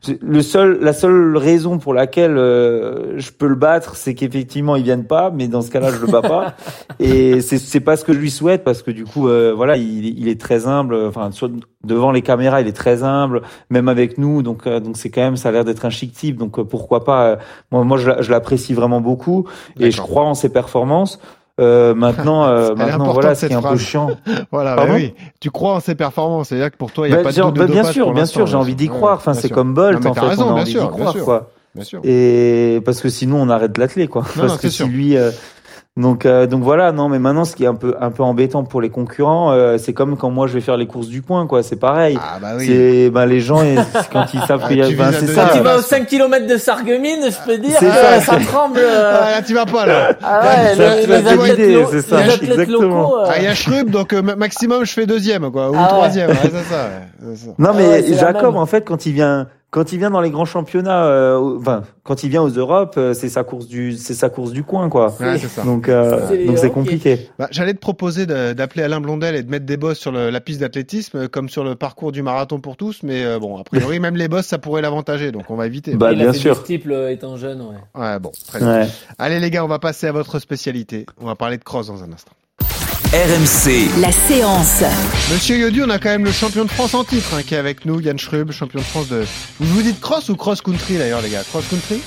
Je- le seul, la seule raison pour laquelle euh, je peux le battre, c'est qu'effectivement, il vienne pas. Mais dans ce cas-là, je le bats pas. (laughs) Et c'est, c'est pas ce que je lui souhaite parce que du coup, euh, voilà, il, il est très humble. Enfin, sur- devant les caméras, il est très humble, même avec nous. Donc, euh, donc c'est quand même, ça a l'air d'être un chic type. Donc, euh, pourquoi pas euh, Moi, moi, je, l'a- je l'apprécie vraiment beaucoup et je crois en ses performances. Euh, maintenant, (laughs) euh, maintenant, voilà, ce qui est un peu chiant. (laughs) Voilà, bah oui. Tu crois en ses performances, c'est-à-dire que pour toi, il n'y a Bah, pas de genre, doute de bah, bien sûr, bien sûr, j'ai envie d'y Ouais, croire. Enfin, c'est comme Bolt, Non, en fait, raison, on a bien envie d'y bien croire, sûr. quoi. Bien sûr. Et parce que sinon, on arrête l'athlète, quoi. Non, parce non, que si sûr. lui, euh, donc, euh, donc voilà. Non, mais maintenant, ce qui est un peu, un peu embêtant pour les concurrents, euh, c'est comme quand moi je vais faire les courses du coin, quoi. C'est pareil. Ah bah oui. C'est, ben les gens, quand ils savent Ah, qu'il y a, tu ben, vises c'est ça. Quand tu vas aux place. 5 km de Sarreguemines, je peux dire que ça, ça, tremble. euh. (laughs) Ah, là, tu vas pas, là. Ah ouais, Ça, le- tu les athlètes, lo- ça, les athlètes exactement. locaux. euh, Ah, il y a Schrub, donc euh, ma- maximum, je fais deuxième, quoi, ou Ah ouais. troisième. Ouais, c'est ça, ouais, ça. Non, Ah mais Jacob, en fait, quand il vient, quand il vient dans les grands championnats, euh, enfin, quand il vient aux Europes, euh, c'est sa course du, c'est sa course du coin, quoi. Ouais, c'est ça. Donc, euh, C'est donc c'est compliqué. Bah, J'allais te proposer d'appeler Alain Blondel et de mettre des bosses sur le- la piste d'athlétisme, comme sur le parcours du marathon pour tous, mais euh, bon, a priori, (laughs) même les bosses, ça pourrait l'avantager, donc on va éviter. Bah, il a bien fait sûr. du steeple étant jeune, ouais. Ouais, bon, très bien. Allez les gars, on va passer à votre spécialité. On va parler de cross dans un instant. RMC, La séance. Monsieur Yodu, on a quand même le champion de France en titre hein, qui est avec nous, Yann Schrub, champion de France de... Vous vous dites cross ou cross country d'ailleurs les gars? Cross country?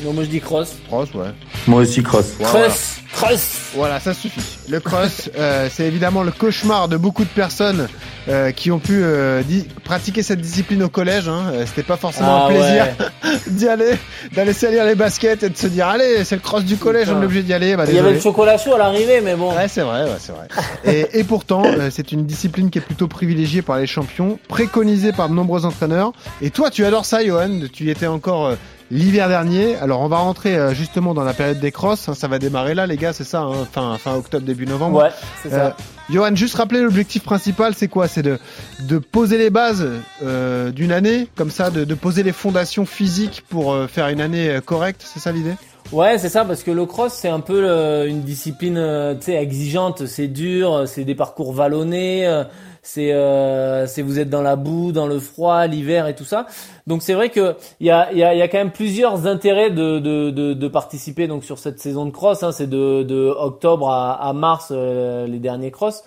Non, moi je dis cross. Cross, ouais. Moi aussi, cross. Cross, cross. Voilà, ça suffit. Le cross, (laughs) euh, c'est évidemment le cauchemar de beaucoup de personnes euh, qui ont pu euh, pratiquer cette discipline au collège. Hein. Euh, C'était pas forcément Ah un plaisir ouais. (laughs) d'y aller, d'aller salir les baskets et de se dire allez, c'est le cross du collège, Putain. on est obligé d'y aller. Bah, Il y avait le chocolat chaud à l'arrivée, mais bon. Ouais, c'est vrai, ouais, c'est vrai. Et, et pourtant, euh, c'est une discipline qui est plutôt privilégiée par les champions, préconisée par de nombreux entraîneurs. Et toi, tu adores ça, Johan? Tu y étais encore euh, l'hiver dernier. Alors, on va rentrer euh, justement dans la période des crosses. hein. ça va démarrer là, les gars, c'est ça, hein, fin, fin octobre, début novembre. Ouais, c'est Euh, ça. Johan, juste rappeler l'objectif principal, c'est quoi? C'est de, de poser les bases euh, d'une année, comme ça, de, de poser les fondations physiques pour euh, faire une année euh, correcte, c'est ça l'idée? Ouais, c'est ça, parce que le cross, c'est un peu euh, une discipline, euh, tu sais, exigeante. C'est dur, euh, c'est des parcours vallonnés, euh, c'est, euh, vous êtes dans la boue, dans le froid, l'hiver et tout ça. Donc c'est vrai que il y a, y, a, y a quand même plusieurs intérêts de, de, de, de participer donc sur cette saison de cross. Hein, c'est de, de octobre à, à mars euh, les derniers cross.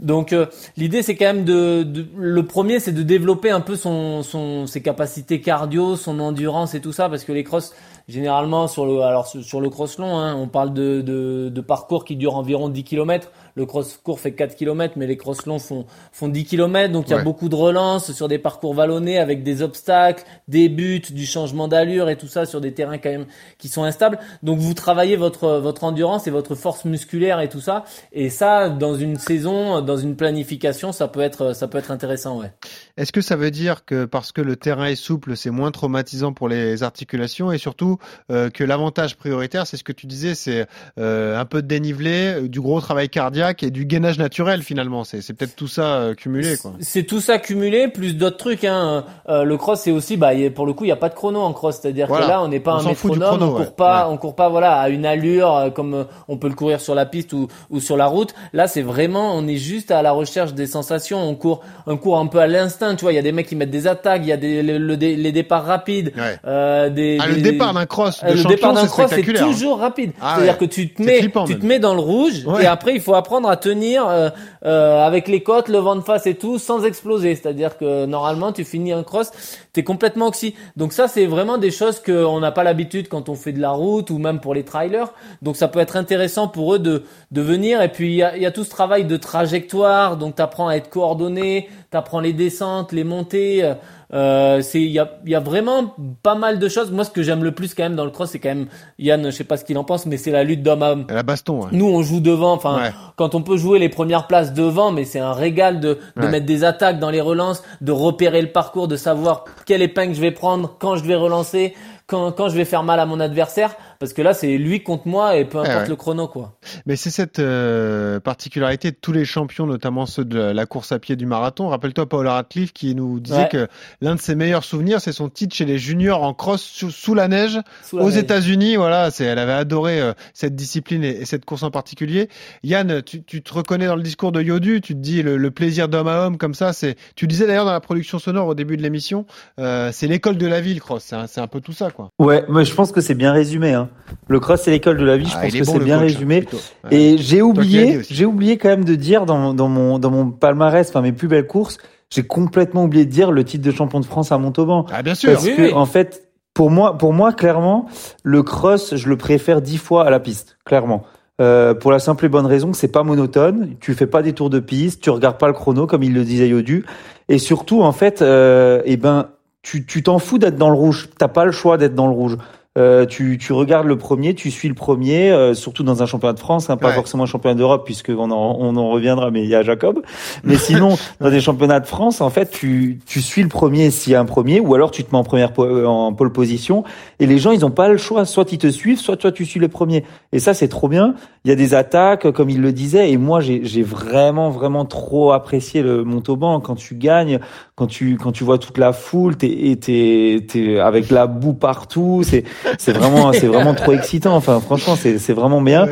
Donc euh, l'idée c'est quand même de, de- le premier c'est de développer un peu son, son ses capacités cardio, son endurance et tout ça parce que les crosses généralement sur le alors sur le cross long hein, on parle de, de de parcours qui durent environ 10 km. Le cross court fait 4 km mais les cross longs font font 10 km donc il y a Ouais. beaucoup de relances sur des parcours vallonnés avec des obstacles, des buts, du changement d'allure et tout ça sur des terrains quand même qui sont instables. Donc vous travaillez votre votre endurance et votre force musculaire et tout ça et ça dans une saison, dans une planification, ça peut être ça peut être intéressant ouais. Est-ce que ça veut dire que parce que le terrain est souple, c'est moins traumatisant pour les articulations et surtout euh, que l'avantage prioritaire, c'est ce que tu disais, c'est euh, un peu de dénivelé, du gros travail cardiaque et du gainage naturel finalement. C'est, peut-être tout ça cumulé. Quoi. C'est tout ça cumulé, plus d'autres trucs. Hein. le cross, c'est aussi, bah, pour le coup, il n'y a pas de chrono en cross. C'est-à-dire que là, on n'est pas un métronome, chrono, on court pas, on court pas voilà à une allure comme on peut le courir sur la piste ou, ou sur la route. Là, c'est vraiment, on est juste à la recherche des sensations. On court, on court un peu à l'instinct. Tu vois, il y a des mecs qui mettent des attaques, il y a des les départs rapides. Euh, des, ah, le départ d'un cross, de le départ d'un cross, c'est hein. toujours rapide. Ah, C'est-à-dire que tu te mets, tu te mets dans le rouge et après il faut apprendre à tenir euh, euh, avec les côtes, le vent de face et tout, sans exploser. C'est-à-dire que normalement, tu finis un cross, t'es complètement oxy. Donc ça, c'est vraiment des choses qu'on n'a pas l'habitude quand on fait de la route ou même pour les trailers. Donc ça peut être intéressant pour eux de de venir. Et puis il y a, tout ce travail de trajectoire. Donc tu apprends à être coordonné, tu apprends les descentes, les montées. Euh, euh, c'est il y a, y a vraiment pas mal de choses. Moi, ce que j'aime le plus quand même dans le cross, c'est quand même Yann, je sais pas ce qu'il en pense, mais c'est la lutte d'homme à homme. La baston. Ouais. Nous, on joue devant. Enfin, quand on peut jouer les premières places devant, mais c'est un régal de, de mettre des attaques dans les relances, de repérer le parcours, de savoir quelle épingle je vais prendre, quand je vais relancer, quand, quand je vais faire mal à mon adversaire parce que là c'est lui contre moi et peu eh importe le chrono quoi. Mais c'est cette euh, particularité de tous les champions, notamment ceux de la course à pied du marathon. Rappelle-toi Paula Radcliffe qui nous disait que l'un de ses meilleurs souvenirs c'est son titre chez les juniors en cross sous, la neige aux États-Unis. Voilà, c'est elle avait adoré euh, cette discipline et, cette course en particulier. Yann, tu, tu, te reconnais dans le discours de Yodu, tu te dis le, plaisir d'homme à homme comme ça. C'est tu disais d'ailleurs dans la production sonore au début de l'émission, euh, c'est l'école de la ville cross. C'est un, un, peu tout ça quoi. Ouais, mais je pense que c'est bien résumé. Hein. Le cross, c'est l'école de la vie. Je ah, pense que c'est bien résumé. Et j'ai oublié, j'ai oublié quand même de dire dans, dans mon dans mon palmarès, enfin mes plus belles courses, j'ai complètement oublié de dire le titre de champion de France à Montauban. Ah bien sûr. Parce que en fait, pour moi, pour moi, clairement, le cross, je le préfère dix fois à la piste, clairement. Euh, pour la simple et bonne raison que c'est pas monotone, tu fais pas des tours de piste, tu regardes pas le chrono comme il le disait Yodu, et surtout en fait, euh, eh ben tu t'en fous d'être dans le rouge, t'as pas le choix d'être dans le rouge. Euh, tu, tu, regardes le premier, tu suis le premier, euh, surtout dans un championnat de France, hein, pas forcément un championnat d'Europe puisqu'on en, on en reviendra, mais il y a Jacob. Mais (laughs) sinon, dans des championnats de France, en fait, tu, tu suis le premier s'il y a un premier, ou alors tu te mets en première en pole position. Et les gens, ils ont pas le choix, soit ils te suivent, soit toi tu suis le premier. Et ça, c'est trop bien. Il y a des attaques, comme il le disait, et moi, j'ai vraiment, vraiment trop apprécié le Montauban quand tu gagnes, quand tu, quand tu vois toute la foule, t'es, t'es, t'es avec la boue partout. C'est c'est vraiment, c'est vraiment trop excitant. Enfin, franchement, c'est, c'est vraiment bien.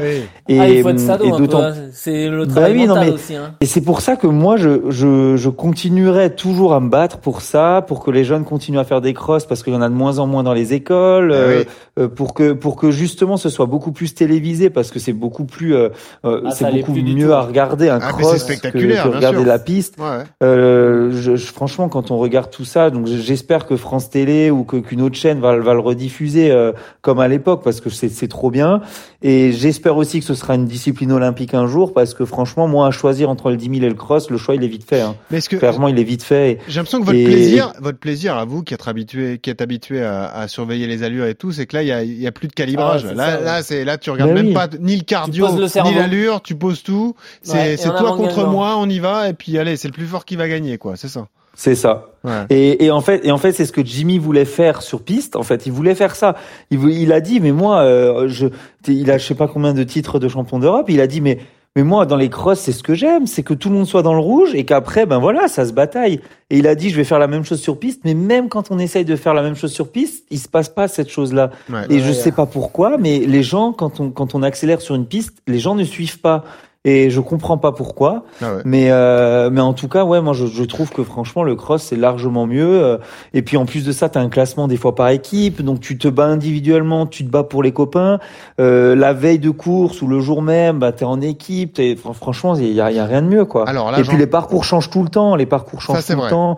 Et, ah, il faut être sado et d'autant, hein. c'est le bah travail bah oui, mental aussi. Hein. Et c'est pour ça que moi, je, je, je continuerai toujours à me battre pour ça, pour que les jeunes continuent à faire des crosses, parce qu'il y en a de moins en moins dans les écoles, ah euh, euh, pour que, pour que justement ce soit beaucoup plus télévisé, parce que c'est beaucoup plus, euh, euh ah, c'est beaucoup mieux à regarder un ah, cross que, que regarder la piste. Ouais. Euh, je, franchement, quand on regarde tout ça, donc j'espère que France Télé ou que qu'une autre chaîne va, va le rediffuser euh, comme à l'époque parce que c'est trop bien. Et j'espère aussi que ce sera une discipline olympique un jour parce que franchement, moi, à choisir entre le 10 000 et le cross, le choix il est vite fait. Hein. Mais est-ce que clairement il est vite fait. J'ai l'impression que votre plaisir, votre plaisir à vous qui êtes habitué, qui êtes habitué à, à surveiller les allures et tout, c'est que là il y a, y a, plus de calibrage. Ah, là, là, c'est là tu regardes même pas ni le cardio ni l'allure, tu poses tout. C'est c'est toi contre moi, on y va et puis allez, c'est le plus fort qui va gagner quoi. C'est ça. C'est ça. Et, et, en fait, et en fait, c'est ce que Jimmy voulait faire sur piste. En fait, il voulait faire ça. Il, il a dit, mais moi, euh, je, il a je sais pas combien de titres de champion d'Europe. Il a dit, mais mais moi, dans les crosses, c'est ce que j'aime, c'est que tout le monde soit dans le rouge et qu'après, ben voilà, ça se bataille. Et il a dit, je vais faire la même chose sur piste, mais même quand on essaye de faire la même chose sur piste, il se passe pas cette chose-là. Et je sais pas pourquoi, mais les gens, quand on quand on accélère sur une piste, les gens ne suivent pas et je comprends pas pourquoi. Ah mais euh, mais en tout cas, ouais, moi je, je trouve que franchement le cross c'est largement mieux. Euh, et puis en plus de ça, tu as un classement des fois par équipe, donc tu te bats individuellement, tu te bats pour les copains. Euh, la veille de course ou le jour même, bah t'es en équipe. Es, franchement, il y a, y a, rien de mieux quoi. Alors et puis les parcours changent tout le temps. Les parcours changent tout le temps.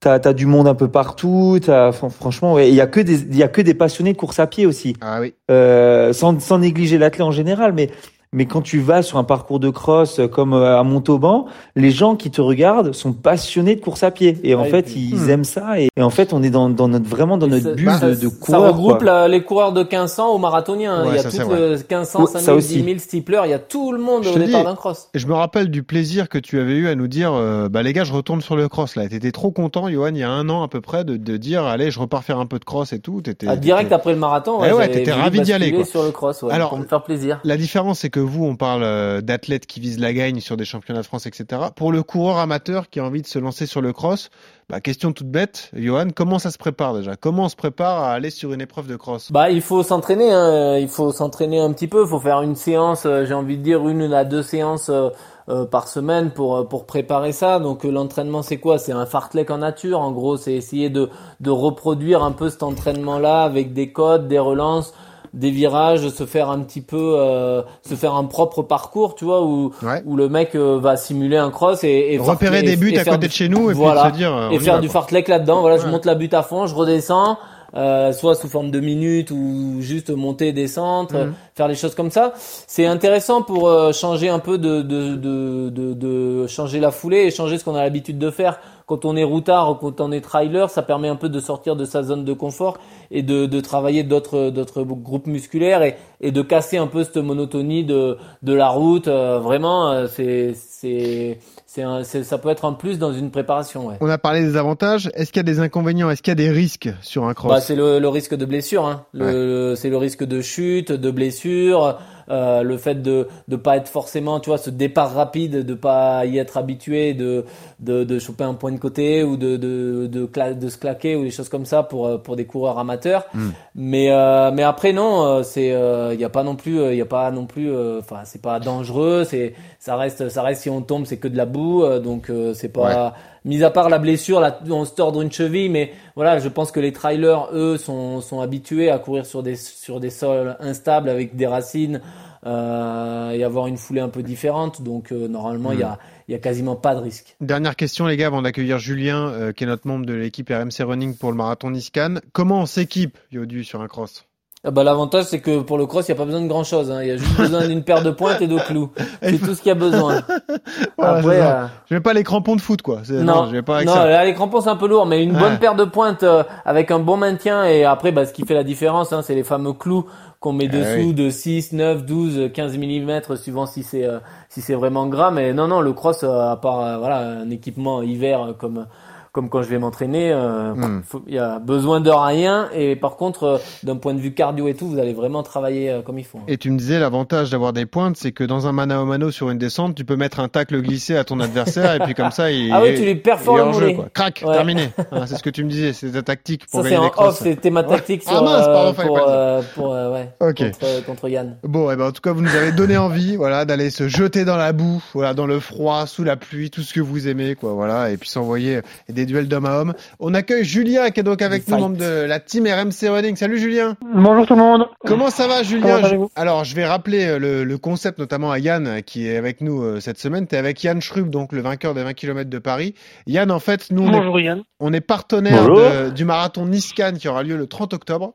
T'as as du monde un peu partout. As, franchement, il y a que des il y a que des passionnés de course à pied aussi. Ah oui. Euh, sans, sans négliger l'athlète en général, mais Mais quand tu vas sur un parcours de cross euh, comme euh, à Montauban, les gens qui te regardent sont passionnés de course à pied. Et en Ouais, et fait, puis- ils aiment ça. Et, et en fait, on est dans, dans notre, vraiment dans notre Ça- bulle bah, de, de ça coureur. regroupe la- les coureurs de 1500 aux marathoniens. Ouais, il y a ça, tout le 1500, Ouais, 5000, ça aussi. 10 000 steeplers. Il y a tout le monde Je au départ d'un cross. Et je me rappelle du plaisir que tu avais eu à nous dire, euh, bah les gars, je retourne sur le cross là. T'étais trop content, Johan, il y a un an à peu près, de, de dire, allez, je repars faire un peu de cross et tout. T'étais, Ah, direct après le marathon, Eh ouais, t'étais ravi d'y aller, quoi. sur le cross, ouais, Alors, pour me faire plaisir. La différence, c'est que vous, on parle euh, d'athlètes qui visent la gagne sur des championnats de France, etc. Pour le coureur amateur qui a envie de se lancer sur le cross, bah, question toute bête, Johan, comment ça se prépare déjà? Comment on se prépare à aller sur une épreuve de cross? Bah, il faut s'entraîner. Hein. Il faut s'entraîner un petit peu. Il faut faire une séance. euh, J'ai envie de dire une à deux séances euh, par semaine pour pour préparer ça. Donc l'entraînement, c'est quoi? C'est un fartlek en nature. En gros, c'est essayer de de reproduire un peu cet entraînement-là avec des codes, des relances des virages, se faire un petit peu, euh, se faire un propre parcours, tu vois, où, où le mec euh, va simuler un cross et, et Repérer fartlek- des buts et à côté de chez nous et puis voilà, se dire, euh, et faire va, du fartlek là-dedans. Voilà, je monte la butte à fond, je redescends, euh, soit sous forme de minutes ou juste monter, descendre, Mhm. euh, faire les choses comme ça. C'est intéressant pour euh, changer un peu de, de, de, de, de changer la foulée et changer ce qu'on a l'habitude de faire. Quand on est routard ou quand on est trailer, ça permet un peu de sortir de sa zone de confort et de, de travailler d'autres d'autres groupes musculaires et, et de casser un peu cette monotonie de, de la route. Euh, vraiment, euh, c'est c'est ça peut être un plus dans une préparation. Ouais. On a parlé des avantages. Est-ce qu'il y a des inconvénients? Est-ce qu'il y a des risques sur un cross? Bah, c'est le, le risque de blessure. Hein. Le- c'est le risque de chute, de blessure, euh, le fait de de pas être forcément, tu vois, ce départ rapide, de pas y être habitué, de de, de choper un point de côté ou de de de, cla- de se claquer ou des choses comme ça pour euh, pour des coureurs amateurs. Hmm. Mais euh, mais après non, euh, c'est il y a pas non plus il y a pas non plus euh, enfin c'est pas dangereux, c'est ça reste ça reste si on tombe c'est que de la boue euh, donc euh, c'est pas mis à part la blessure là on se tordre une cheville mais voilà, je pense que les trailers eux sont sont habitués à courir sur des sur des sols instables avec des racines euh, et avoir une foulée un peu différente donc euh, normalement il y a il y a quasiment pas de risque. Dernière question, les gars, avant d'accueillir Julien, euh, qui est notre membre de l'équipe RMC Running pour le marathon Niscan. Comment on s'équipe, Yodu, sur un cross? Ah bah, l'avantage c'est que pour le cross il y a pas besoin de grand chose hein. il y a juste besoin d'une paire de pointes et de clous c'est tout ce qu'il y a besoin (laughs) Voilà, Après, euh, Je mets pas les crampons de foot, quoi. Non, je vais pas avec non, ça. là, les crampons c'est un peu lourd, mais une Ouais. bonne paire de pointes euh, avec un bon maintien et après, bah, ce qui fait la différence, hein, c'est les fameux clous qu'on met Eh dessous oui. de 6, 9, 12, 15 mm suivant si c'est euh, si c'est vraiment gras. Mais non, non, le cross, euh, à part euh, voilà un équipement hiver euh, comme comme quand je vais m'entraîner, euh, Hmm. il y a besoin de rien. Et par contre, euh, d'un point de vue cardio et tout, vous allez vraiment travailler euh, comme il faut. Et tu me disais, l'avantage d'avoir des pointes, c'est que dans un mano à mano sur une descente, tu peux mettre un tacle glissé à ton adversaire et puis comme ça, il Ah oui, tu lui perfores il est le hors jeu, mollet. quoi. Crac, Ouais. terminé. Hein, c'est ce que tu me disais, c'est ta tactique pour Ça gagner en off, c'était ma tactique Ouais. sur, Ah mince, euh, pardon, pour, euh, pour euh, ouais, (laughs) contre, contre Yann. Bon, et ben en tout cas, vous nous avez donné envie, (laughs) voilà, d'aller se jeter dans la boue, voilà, dans le froid, sous la pluie, tout ce que vous aimez, quoi, voilà, et puis s'envoyer des duels d'homme à homme. On accueille Julien, qui est donc avec nous, membre de la team RMC Running. Salut Julien. Bonjour tout le monde. Comment ça va, Julien Comment Alors, je vais rappeler euh, le, le concept, notamment à Yann, euh, qui est avec nous euh, cette semaine. Tu es avec Yann Schrub, donc le vainqueur des 20 km de Paris. Yann, en fait, nous, on est, Bonjour Yann. on est partenaire de- du marathon Niscan qui aura lieu le 30 octobre.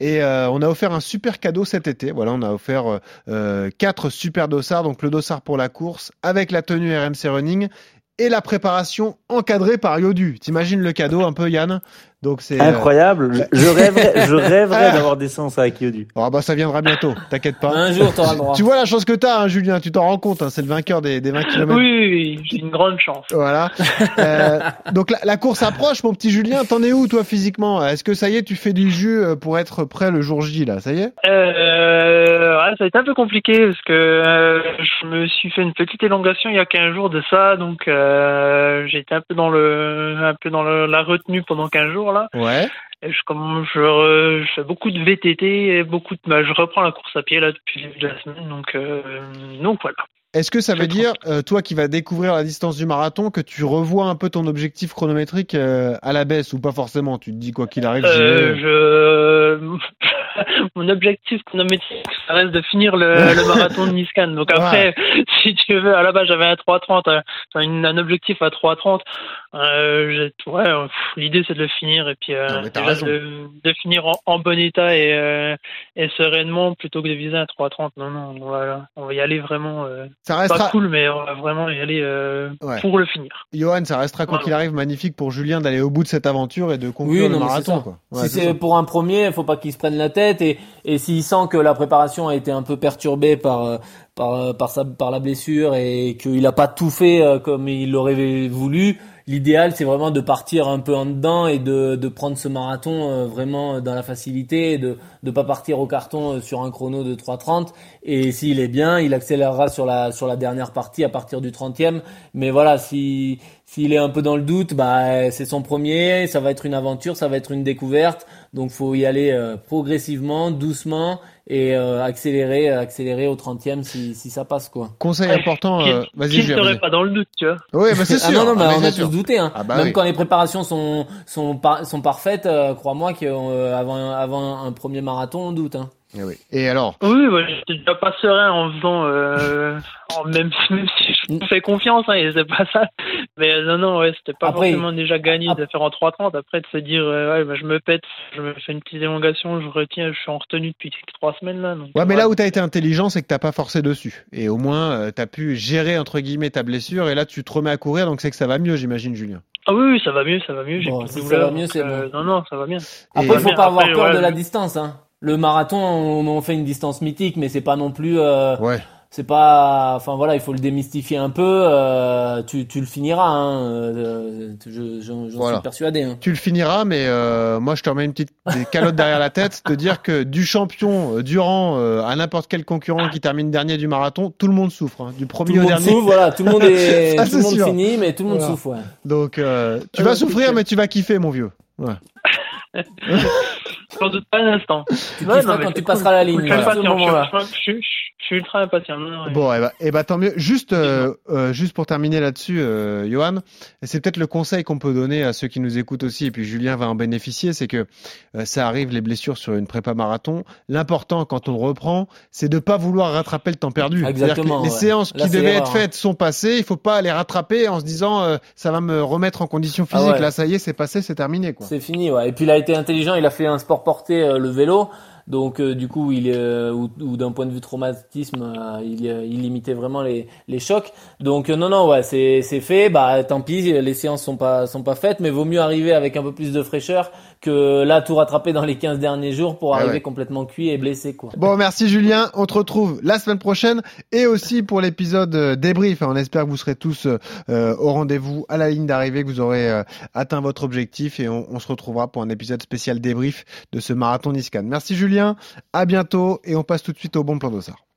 Et euh, on a offert un super cadeau cet été. Voilà, on a offert euh, quatre super dossards. Donc, le dossard pour la course, avec la tenue RMC Running et la préparation encadrée par Yodu. T'imagines le cadeau un peu, Yann? Donc, c'est... euh, Incroyable. Je, je rêverais, je (laughs) rêverais d'avoir des séances avec Yodu. Ah bah ça viendra bientôt, t'inquiète pas. Un jour, t'auras le droit. Tu vois la chance que t'as, hein, Julien, tu t'en rends compte, hein, c'est le vainqueur des, des 20 km. Oui, oui, oui, j'ai une grande chance. Voilà. (laughs) Euh, donc la, la course approche, mon petit Julien. T'en es où toi physiquement? Est-ce que ça y est, tu fais du jus euh, pour être prêt le jour J là? Ça y est? Euh, ouais, ça a été un peu compliqué parce que euh, je me suis fait une petite élongation il y a 15 jours de ça, donc euh, j'ai été un peu dans le, un peu dans le- la retenue pendant 15 jours là. Ouais. Et je, comme je, fais beaucoup de VTT et beaucoup de, bah, je reprends la course à pied là depuis le début de la semaine, donc euh, donc voilà. Est-ce que ça veut dire, euh, toi qui vas découvrir la distance du marathon, que tu revois un peu ton objectif chronométrique euh, à la baisse ou pas forcément? Tu te dis quoi qu'il arrive, Euh, je (laughs) mon objectif chronométrique, ça reste de finir le, le marathon de Niscan. Donc après, (laughs) si tu veux, à la base, j'avais un 3.30, euh, enfin, une- un objectif à 3.30. Euh, ouais, l'idée c'est de le finir et puis euh, déjà de, de finir en, en bon état et, euh, et sereinement plutôt que de viser un 3.30. Non, non, voilà, on va y aller vraiment. Euh, Ça restera- pas cool, mais on va vraiment y aller euh, Ouais. pour le finir. Johan, ça restera quoi Voilà. qu'il arrive magnifique pour Julien d'aller au bout de cette aventure et de conclure Oui, le non, marathon. Quoi. si Ouais, c'est pour un premier, il faut pas qu'il se prenne la tête et, s'il sent que la préparation a été un peu perturbée par euh, euh, la blessure et qu'il a pas tout fait euh, comme il l'aurait voulu, l'idéal c'est vraiment de partir un peu en dedans et de prendre ce marathon vraiment dans la facilité et de de pas partir au carton sur un chrono de 3:30 et s'il est bien, il accélérera sur la sur la dernière partie à partir du 30e mais voilà, si s'il est un peu dans le doute, bah c'est son premier, ça va être une aventure, ça va être une découverte, donc faut y aller euh, progressivement, doucement et euh, accélérer, euh, accélérer au 30e si, si ça passe quoi. Conseil important, Qui, euh, vas-y qui serait pas dans le doute, tu vois Oui, bah c'est Ah sûr. non non, mais Ah, on c'est a tous douté hein. Ah bah Même oui. quand les préparations sont sont par- sont parfaites, euh, crois-moi qu'avant avant un premier marathon on doute hein. Eh oui. Et alors Oui, bah, j'étais déjà pas serein en faisant, euh, en- même, même si je me fais confiance, hein, et c'est pas ça. Mais euh, non, non, ouais, c'était pas Après- forcément déjà gagné de faire en 3.30. Après, de se dire, euh, ouais, bah, je me pète, je me fais une petite élongation, je retiens, je suis en retenue depuis trois semaines là. Donc, Ouais, mais là où t'as été intelligent, c'est que t'as pas forcé dessus. Et au moins, euh, t'as pu gérer entre guillemets ta blessure. Et là, tu te remets à courir, donc c'est que ça va mieux, j'imagine, Julien. Ah oui, oui, ça va mieux, ça va mieux. J'ai Bon, plus de si ça douleur, va mieux, c'est euh, bon. Non, non, ça va bien. Après, il faut bien. pas avoir peur ouais, de la distance. Hein. Le marathon, on, on fait une distance mythique, mais c'est pas non plus. euh, Ouais. C'est pas. Enfin voilà, il faut le démystifier un peu. euh, tu, tu le finiras. Hein, euh, je- j'en j'en Voilà. suis persuadé. Hein. Tu le finiras, mais euh, moi, je te remets une petite des calotte derrière la tête, te dire que du champion durant euh, à n'importe quel concurrent qui termine dernier du marathon, tout le monde souffre. hein. du Tout premier le au monde dernier. souffre, voilà. Tout le monde est. (laughs) Ça, tout le monde sûr. finit, mais tout le monde Voilà. souffre. Ouais. Donc, euh, tu vas souffrir, mais tu vas kiffer, mon vieux. Ouais. (laughs) J'en doute pas un instant. Tu Ouais, kifferas non, mais quand tu passeras la ligne, Je suis voilà, impatient, je je suis- je suis ultra impatient. Non, non, ouais. Bon, et bah, eh ben, tant mieux. Juste, euh, euh, juste pour terminer là-dessus, euh, Johan, c'est peut-être le conseil qu'on peut donner à ceux qui nous écoutent aussi, et puis Julien va en bénéficier, c'est que euh, ça arrive les blessures sur une prépa marathon. L'important quand on reprend, c'est de pas vouloir rattraper le temps perdu. Exactement, Les, ouais. séances Là, qui devaient être faites sont passées. Il faut pas les rattraper en se disant euh, ça va me remettre en condition Ah physique. ouais. Là, ça y est, c'est passé, c'est terminé, quoi. C'est fini, ouais. Et puis il a été intelligent, il a fait un sport porté, euh, le vélo. Donc euh, du coup, il est, euh, ou, ou d'un point de vue traumatisme, euh, il, il limitait vraiment les, les chocs. Donc euh, non, non, ouais, c'est c'est fait. Bah tant pis, les séances sont pas sont pas faites, mais vaut mieux arriver avec un peu plus de fraîcheur que là tout rattraper dans les 15 derniers jours pour Ah arriver ouais. complètement cuit et blessé, quoi. Bon, merci Julien. On te retrouve la semaine prochaine et aussi pour l'épisode débrief. On espère que vous serez tous euh, au rendez-vous à la ligne d'arrivée, que vous aurez euh, atteint votre objectif et on, on se retrouvera pour un épisode spécial débrief de ce marathon Niscan. Merci Julien. À bientôt et on passe tout de suite au bon plan d'Ossard.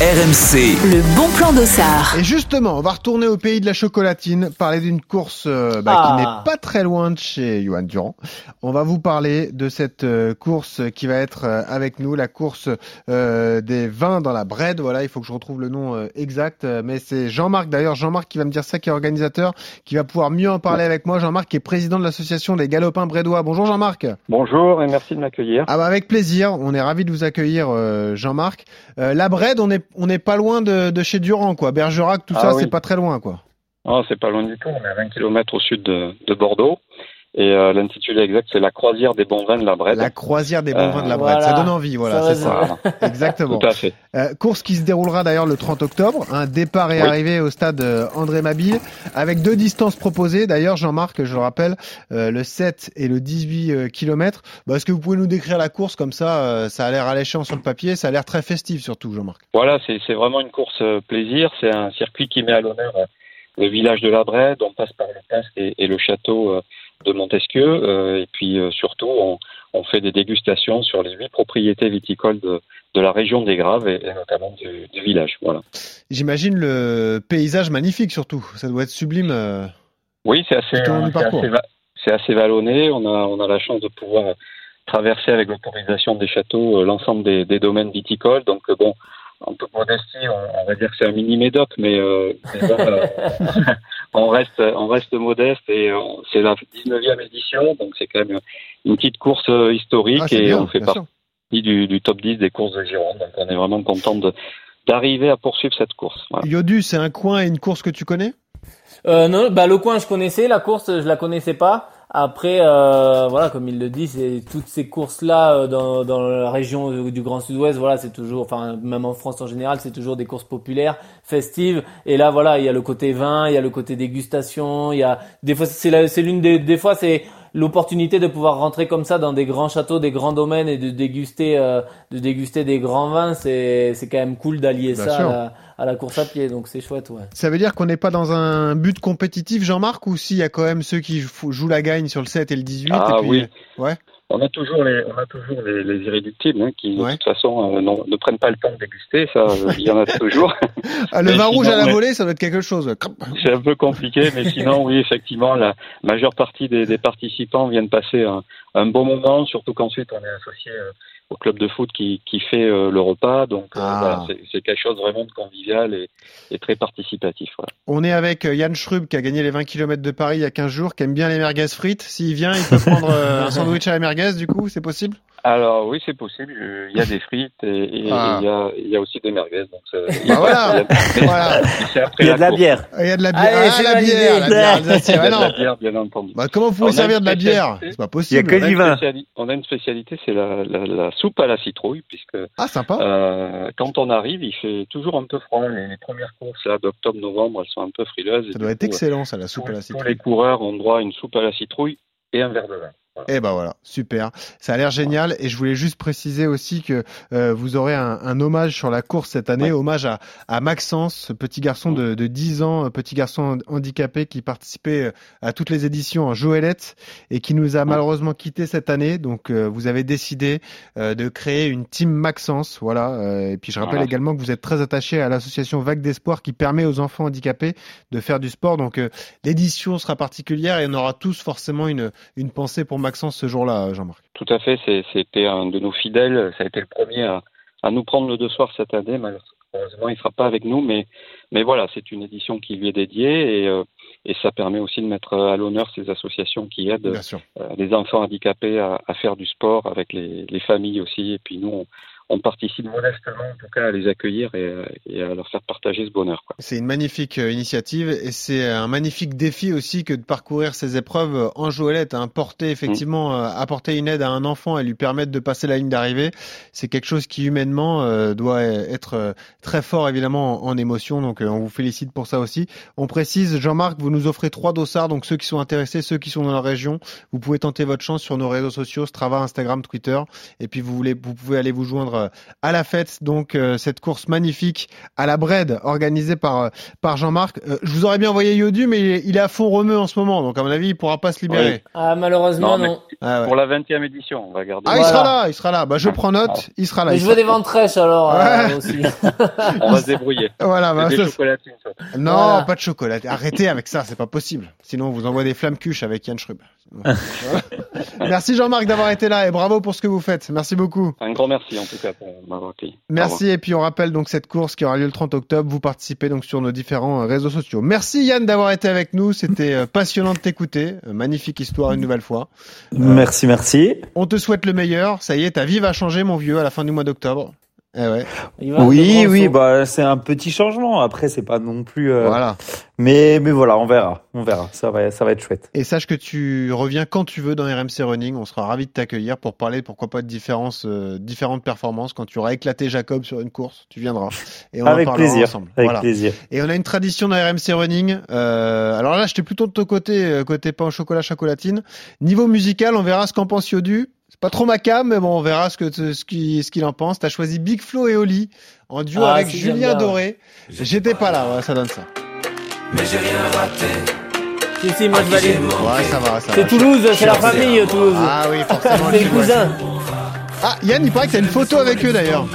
RMC. Le bon plan d'Ossard. Et justement, on va retourner au pays de la chocolatine, parler d'une course euh, bah, Ah. qui n'est pas très loin de chez Johan Durand. On va vous parler de cette euh, course qui va être euh, avec nous, la course euh, des vins dans la Bred. Voilà, il faut que je retrouve le nom euh, exact, mais c'est Jean-Marc d'ailleurs, Jean-Marc qui va me dire ça, qui est organisateur, qui va pouvoir mieux en parler avec moi. Jean-Marc qui est président de l'association des galopins bredois. Bonjour Jean-Marc. Bonjour et merci de m'accueillir. Ah bah avec plaisir, on est ravi de vous accueillir euh, Jean-Marc. Euh, la Bred, on est on n'est pas loin de, de chez Durand quoi. Bergerac, tout Ah ça, oui. c'est pas très loin quoi. Oh, c'est pas loin du tout, on est à 20 km au sud de, de Bordeaux. Et euh, l'intitulé exact, c'est la croisière des bons vins de la Brède. La croisière des bons Euh, vins de la Brette, ça donne envie, voilà, c'est ça. (laughs) Exactement. Tout à fait. Euh, course qui se déroulera d'ailleurs le 30 octobre, un départ et Oui. arrivée au stade euh, André Mabille, avec deux distances proposées. D'ailleurs, Jean-Marc, je le rappelle, euh, le 7 et le 18 km. Bah, Est-ce que vous pouvez nous décrire la course? Comme ça euh, Ça a l'air alléchant sur le papier, ça a l'air très festif surtout, Jean-Marc. Voilà, c'est c'est vraiment une course euh, plaisir. C'est un circuit qui met à l'honneur euh, le village de la Brède. On passe par le casque et, et le château euh, de Montesquieu. euh, et puis euh, surtout, on, on fait des dégustations sur les huit propriétés viticoles de, de la région des Graves et, et notamment du, du village. Voilà. J'imagine le paysage magnifique surtout, ça doit être sublime. euh. Oui, c'est assez, c'est vallonné. On a, on a la chance de pouvoir traverser avec l'autorisation des châteaux l'ensemble des, des domaines viticoles. Donc bon, en toute modestie, on, on va dire que c'est un mini médoc, mais euh, euh, (laughs) on reste, on reste modeste et on- c'est la 19e édition, donc c'est quand même une petite course euh, historique Ah, et bien, on fait bien par- sûr. ni du, du top 10 des courses de Gironde. Donc on est vraiment content d'arriver à poursuivre cette course. Voilà. Yodu, c'est un coin et une course que tu connais? Euh, non, bah le coin je connaissais, la course je la connaissais pas. Après, euh, voilà, comme il le dit, c'est toutes ces courses-là dans, dans la région du Grand Sud-Ouest, voilà, c'est toujours, enfin même en France en général, c'est toujours des courses populaires, festives. Et là, voilà, il y a le côté vin, il y a le côté dégustation, il y a des fois, c'est la- c'est l'une des, des fois, c'est l'opportunité de pouvoir rentrer comme ça dans des grands châteaux, des grands domaines et de déguster, euh, de déguster des grands vins. C'est, c'est quand même cool d'allier ça à à la course à pied, donc c'est chouette, ouais. Ça veut dire qu'on n'est pas dans un but compétitif, Jean-Marc, ou s'il y a quand même ceux qui jou- jouent la gagne sur le 7 et le 18 Ah et puis, oui. Ouais. On a toujours les, on a toujours les, les irréductibles hein, qui de toute façon euh, non- ne prennent pas le temps de déguster. Ça, euh, il y en a (laughs) toujours. Ah, le vin rouge à la mais- volée, ça doit être quelque chose. (laughs) C'est un peu compliqué, mais sinon, oui, effectivement, la majeure partie des, des participants viennent passer un, un bon moment, surtout qu'ensuite on est associé euh, au club de foot qui, qui fait euh, le repas. Donc, euh, Ah. voilà, c'est- quelque chose vraiment de convivial et, et très participatif. voilà. On est avec euh, Yann Schrub qui a gagné les 20 km de Paris il y a 15 jours, qui aime bien les merguez frites. S'il vient, il peut (laughs) prendre un sandwich à la merguez, du coup, c'est possible? Alors, oui, c'est possible. Il y a des (laughs) frites et, et- et Ah. il, y a, il y a aussi des merguez. Donc, il y a- voilà. c'est après Il y a de la bière. Il y a de la bière. Allez, ah, la bière, la bière alsacienne. Il y Ah a de la bière, bien entendu. Bah, comment vous pouvez servir de la bière. C'est pas Il y a possible. que On a du une vin. spéciali- On a une spécialité, c'est la, la, la soupe à la citrouille, puisque Ah, sympa. euh, quand on arrive, il fait toujours un peu froid. Les, les premières courses là d'octobre-novembre, elles sont un peu frileuses. Ça doit être coup, excellent, ça, la soupe tous- à la Tous citrouille. les coureurs ont droit à une soupe à la citrouille et un verre de vin. Voilà. Eh ben voilà, super. Ça a l'air génial. Et je voulais juste préciser aussi que euh, vous aurez un, un hommage sur la course cette année, hommage à, à Maxence, ce petit garçon de, de 10 ans, petit garçon handicapé qui participait euh, à toutes les éditions en Joëlette et qui nous a malheureusement quitté cette année. Donc euh, vous avez décidé euh, de créer une team Maxence, voilà. Euh, et puis je rappelle Voilà. également que vous êtes très attaché à l'association Vague d'Espoir qui permet aux enfants handicapés de faire du sport. Donc euh, l'édition sera particulière et on aura tous forcément une, une pensée pour Maxence ce jour-là, Jean-Marc. Tout à fait, c'était un de nos fidèles. Ça a été le premier à, à nous prendre le deux soirs cette année. Malheureusement, il sera pas avec nous, mais, mais voilà, c'est une édition qui lui est dédiée et, euh, et ça permet aussi de mettre à l'honneur ces associations qui aident euh, les enfants handicapés à, à faire du sport avec les, les familles aussi. Et puis nous, on, on participe modestement en tout cas à les accueillir et, euh, et à leur faire partager ce bonheur. C'est une magnifique euh, initiative et c'est un magnifique défi aussi que de parcourir ces épreuves en Joëlette, hein, porter effectivement, euh, apporter une aide à un enfant et lui permettre de passer la ligne d'arrivée. C'est quelque chose qui humainement euh, doit être très fort évidemment en, en émotion. Donc euh, on vous félicite pour ça aussi. On précise, Jean-Marc, vous nous offrez trois dossards. Donc ceux qui sont intéressés, ceux qui sont dans la région, vous pouvez tenter votre chance sur nos réseaux sociaux, Strava, Instagram, Twitter. Et puis vous voulez, vous pouvez aller vous joindre euh, à la fête. Donc euh, cette course magnifique à la Bred organisée par euh, par Jean-Marc. Euh, je vous aurais bien envoyé Yodu, mais il est, à fond remue en ce moment. Donc à mon avis, il pourra pas se libérer. Ah, malheureusement, Non. Ah, ouais. Pour la 20e édition, on va garder. Ah, il sera là, il sera là. Bah, je prends note, il sera là. Mais il je veux des ventrèches alors Ouais. euh, aussi. (laughs) On va se débrouiller. (laughs) Voilà, bah, des ça- chocolatines. ça. Non, Voilà. pas de chocolat. Arrêtez avec ça, c'est pas possible. Sinon, on vous envoie des flammes cuches avec Yann Schrub. (laughs) Merci Jean-Marc d'avoir été là et bravo pour ce que vous faites. Merci beaucoup. Un grand merci en tout cas pour m'avoir accueilli. Merci et puis on rappelle donc cette course qui aura lieu le 30 octobre. Vous participez donc sur nos différents euh, réseaux sociaux. Merci Yann d'avoir été avec nous. C'était euh, passionnant de t'écouter. Euh, Magnifique histoire une nouvelle fois. Merci, merci. On te souhaite le meilleur. Ça y est, ta vie va changer mon vieux à la fin du mois d'octobre. Eh ouais. Oui, oui, sauts. bah c'est un petit changement. Après, c'est pas non plus. euh, Voilà. Mais mais voilà, on verra, on verra. Ça va, ça va être chouette. Et sache que tu reviens quand tu veux dans RMC Running. On sera ravis de t'accueillir pour parler, pourquoi pas, de différences, euh, différentes performances. Quand tu auras éclaté Jacob sur une course, tu viendras. Et on en Avec parlera plaisir, ensemble. avec Voilà. plaisir. Et on a une tradition dans RMC Running. Euh, alors là, j'étais plutôt de ton côté, euh, côté pain au chocolat, chocolatine. Niveau musical, on verra ce qu'en pense Yodu. C'est pas trop ma cam, mais bon, on verra ce que ce qu'il ce qu'il en pense. T'as choisi Big Flo et Oli en duo Ah, avec si, Julien. Doré. J'étais pas là, ouais, ça donne ça. Si, si, moi je valide. Ouais, ça va, ça C'est va. Toulouse, c'est la famille Toulouse. Ah oui, forcément. C'est les cousins. Ah, Yann, il paraît que t'as une photo avec eux d'ailleurs.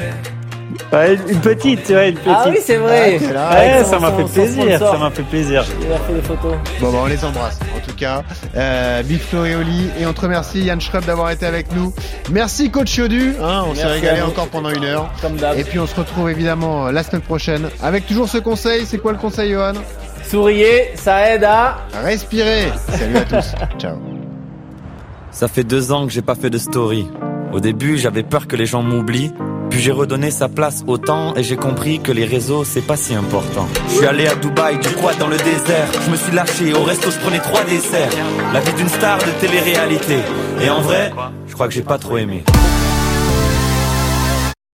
Ouais, une petite, tu vois, une petite. Ah oui, c'est vrai. Ah, là. Ouais, ça m'a fait plaisir, ça m'a fait plaisir. Il a fait des photos. Bon, bah, on les embrasse, en tout cas. Euh, Big Flo et Oli. Et on te remercie, Yann Schrub, d'avoir été avec nous. Merci, coach Yodu. Hein, on s'est régalé encore pendant une heure. Comme d'hab. Et puis, on se retrouve évidemment euh, la semaine prochaine avec toujours ce conseil. C'est quoi le conseil, Johan? Souriez, ça aide à. Respirer. Salut à tous. (laughs) Ciao. Ça fait deux ans que j'ai pas fait de story. Au début, j'avais peur que les gens m'oublient. Puis j'ai redonné sa place au temps et j'ai compris que les réseaux c'est pas si important. Je suis allé à Dubaï, du quad dans le désert. Je me suis lâché, au resto je prenais trois desserts. La vie d'une star de télé-réalité. Et en vrai, je crois que j'ai pas trop aimé.